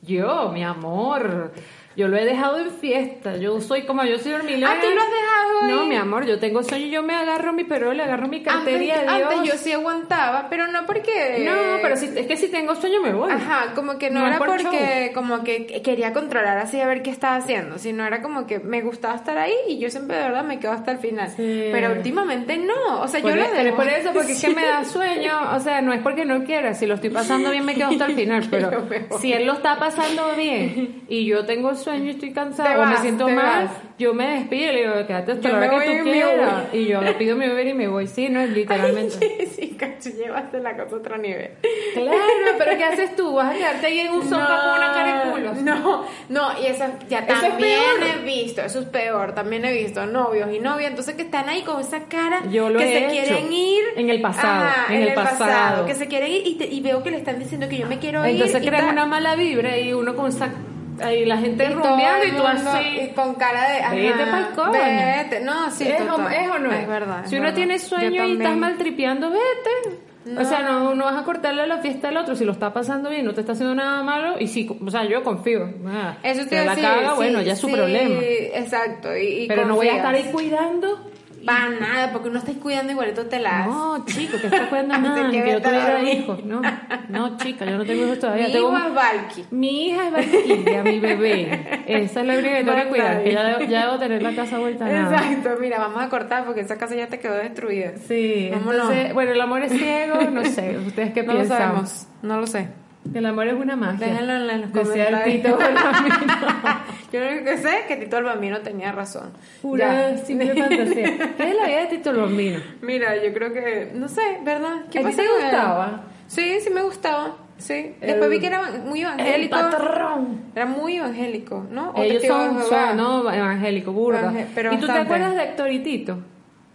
Yo, mi amor, yo lo he dejado en fiesta. Yo soy como yo soy dormilona. Ah, ¿tú lo has dejado ahí? No, mi amor, yo tengo sueño, yo me agarro mi perol, agarro mi cartera y antes, adiós. antes yo sí aguantaba, pero no porque... No, pero si, es que si tengo sueño me voy. Ajá, como que no, era por porque como que quería controlar así a ver qué estaba haciendo, sino era como que me gustaba estar ahí y yo siempre de verdad me quedo hasta el final. Sí. Pero últimamente no, o sea, Por yo lo e- pero es dejo. por eso, porque es que me da (laughs) sueño, o sea, no es porque no quiera, si lo estoy pasando bien me quedo hasta el final, (laughs) pero si él lo está pasando bien y yo tengo sueño y estoy cansada Te o me siento mal, vas. yo me despido y le digo, quédate hasta Yo la hora que tú quieras y yo le pido mi Uber y me voy, sí, no, literalmente. sí, cacho, llevaste la cosa a otro nivel. Claro, pero ¿qué haces tú? ¿Vas a quedarte ahí en un sofá con una cara de culo? No, no, y eso ya Eso es también peor. he visto, eso es peor, también he visto novios y novias, entonces que están ahí con esa cara Yo lo que he se hecho. quieren ir En el pasado, Ajá, en el pasado. que se quieren ir y, te- y veo que le están diciendo que yo me quiero ir Entonces crean una mala vibra y uno con esa... Ahí la gente Y rumbeando y tú así... y con cara de ajá, Vete pa'l coño. vete. no sí ¿Es, o, total. es o no es? es verdad es Si uno tiene sueño y estás maltripeando, vete. O sea, no, no vas a cortarle la fiesta al otro. Si lo está pasando bien, no te está haciendo nada malo. Y sí, o sea, yo confío. Ah, eso si te a la decir, caga, sí, bueno, ya es su problema. exacto y, y Pero no voy a estar ahí cuidando. Para nada porque uno está cuidando igualito te la das. No, chico, que estás cuidando (laughs) nada. Que yo tuviera hijos. No, no, chica, yo no tengo hijos todavía. mi tengo hijo un- es Valky Mi hija es Valkyria, mi bebé. Esa es la única que tengo Más que cuidar, que ya debo, ya debo tener la casa vuelta a nada. exacto mira vamos a cortar porque esa casa ya te quedó destruida Sí, Vámonos. entonces, bueno, el amor es ciego, no sé, ¿ustedes qué no lo piensan? sabemos no lo sé El amor es una magia. Déjenlo en los el comentarios. Tito Bambino. (laughs) yo lo que sé es que Tito el Bambino tenía razón Pura simple fantasía. ¿Qué es la vida de Tito Bambino? Mira, yo creo que, no sé, ¿verdad? ¿Qué ¿A ti te gustaba? Sí, sí me gustaba. Sí. Después El- vi que era muy El evangélico. Era muy evangélico, ¿no? O Ellos son, son no, evangélico, burda. Evangé- pero ¿Y tú te acuerdas de Héctor y Tito?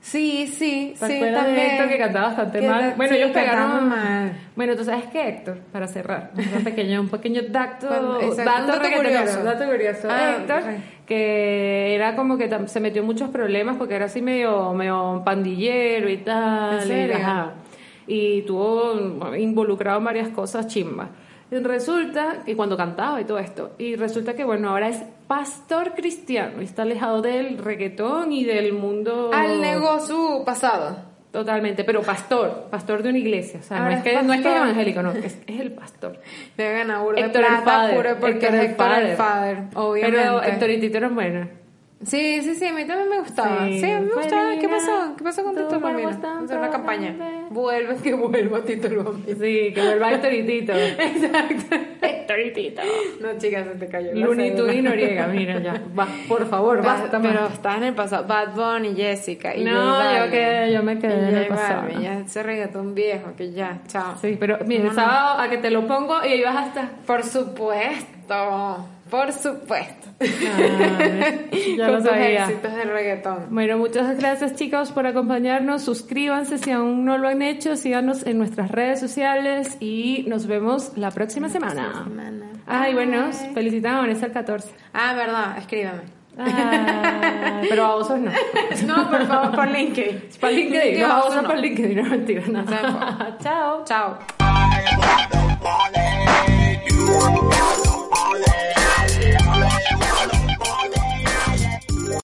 Sí, sí, ¿Te sí, acuerdas también. de Héctor que cantaba bastante Que mal? Bueno, sí, ellos pegaron mal. Bueno, tú sabes que Héctor, para cerrar, un pequeño, un pequeño dato, Cuando- exacto, un dato, curioso. dato curioso. Ah, Héctor, que era como que se metió en muchos problemas porque era así medio, medio pandillero y tal. ¿En serio? Y, ajá, y tuvo involucrado en varias cosas chimbas. Resulta que cuando cantaba y todo esto, y resulta que bueno, ahora es pastor cristiano y está alejado del reggaetón y del mundo Al negocio pasado. Totalmente, pero pastor, pastor de una iglesia, o sea, no Ahora es, es que, no es que es evangélico, no, es, es el pastor. Le gana burda de plata, puro porque Héctor es el Héctor el Father. Father, obviamente. Pero Héctor y Tito eran buenos. Sí, sí, sí, a mí también me gustaba. Sí, Sí. me gustaba. ¿Qué pasó? ¿Qué pasó con Tito el Bambino? Hacer una campaña. Vuelve, que vuelva Tito el Bambino. Sí, que vuelva Héctor y Tito. (laughs) Exacto. Héctor y Tito. No, chicas, se te cayó. Tunes y Noriega, mira ya. Va, por favor, Basta, basta pero más. estás en el pasado. Bad Bunny, Jessica. Y No, yo quedé- yo me quedé Y en el pasado. Balvin, Ya ese reggaetón viejo, que ya, chao. Sí, pero mira, el sábado a que te lo pongo y ahí vas hasta... Por supuesto, por supuesto. Ay, ya Con lo sabía. éxitos del reggaetón. Bueno, muchas gracias chicos por acompañarnos. Suscríbanse si aún no lo han hecho, síganos en nuestras redes sociales y nos vemos la próxima semana. semana. Ay, bueno, felicitamos Vanessa el 14. Ah, verdad, escríbeme. Ay, pero a vosotros no. (laughs) No, por favor, por LinkedIn. Para LinkedIn, no, a a vosotros para LinkedIn, no mentira, No. nada. (laughs) Chao. Chao.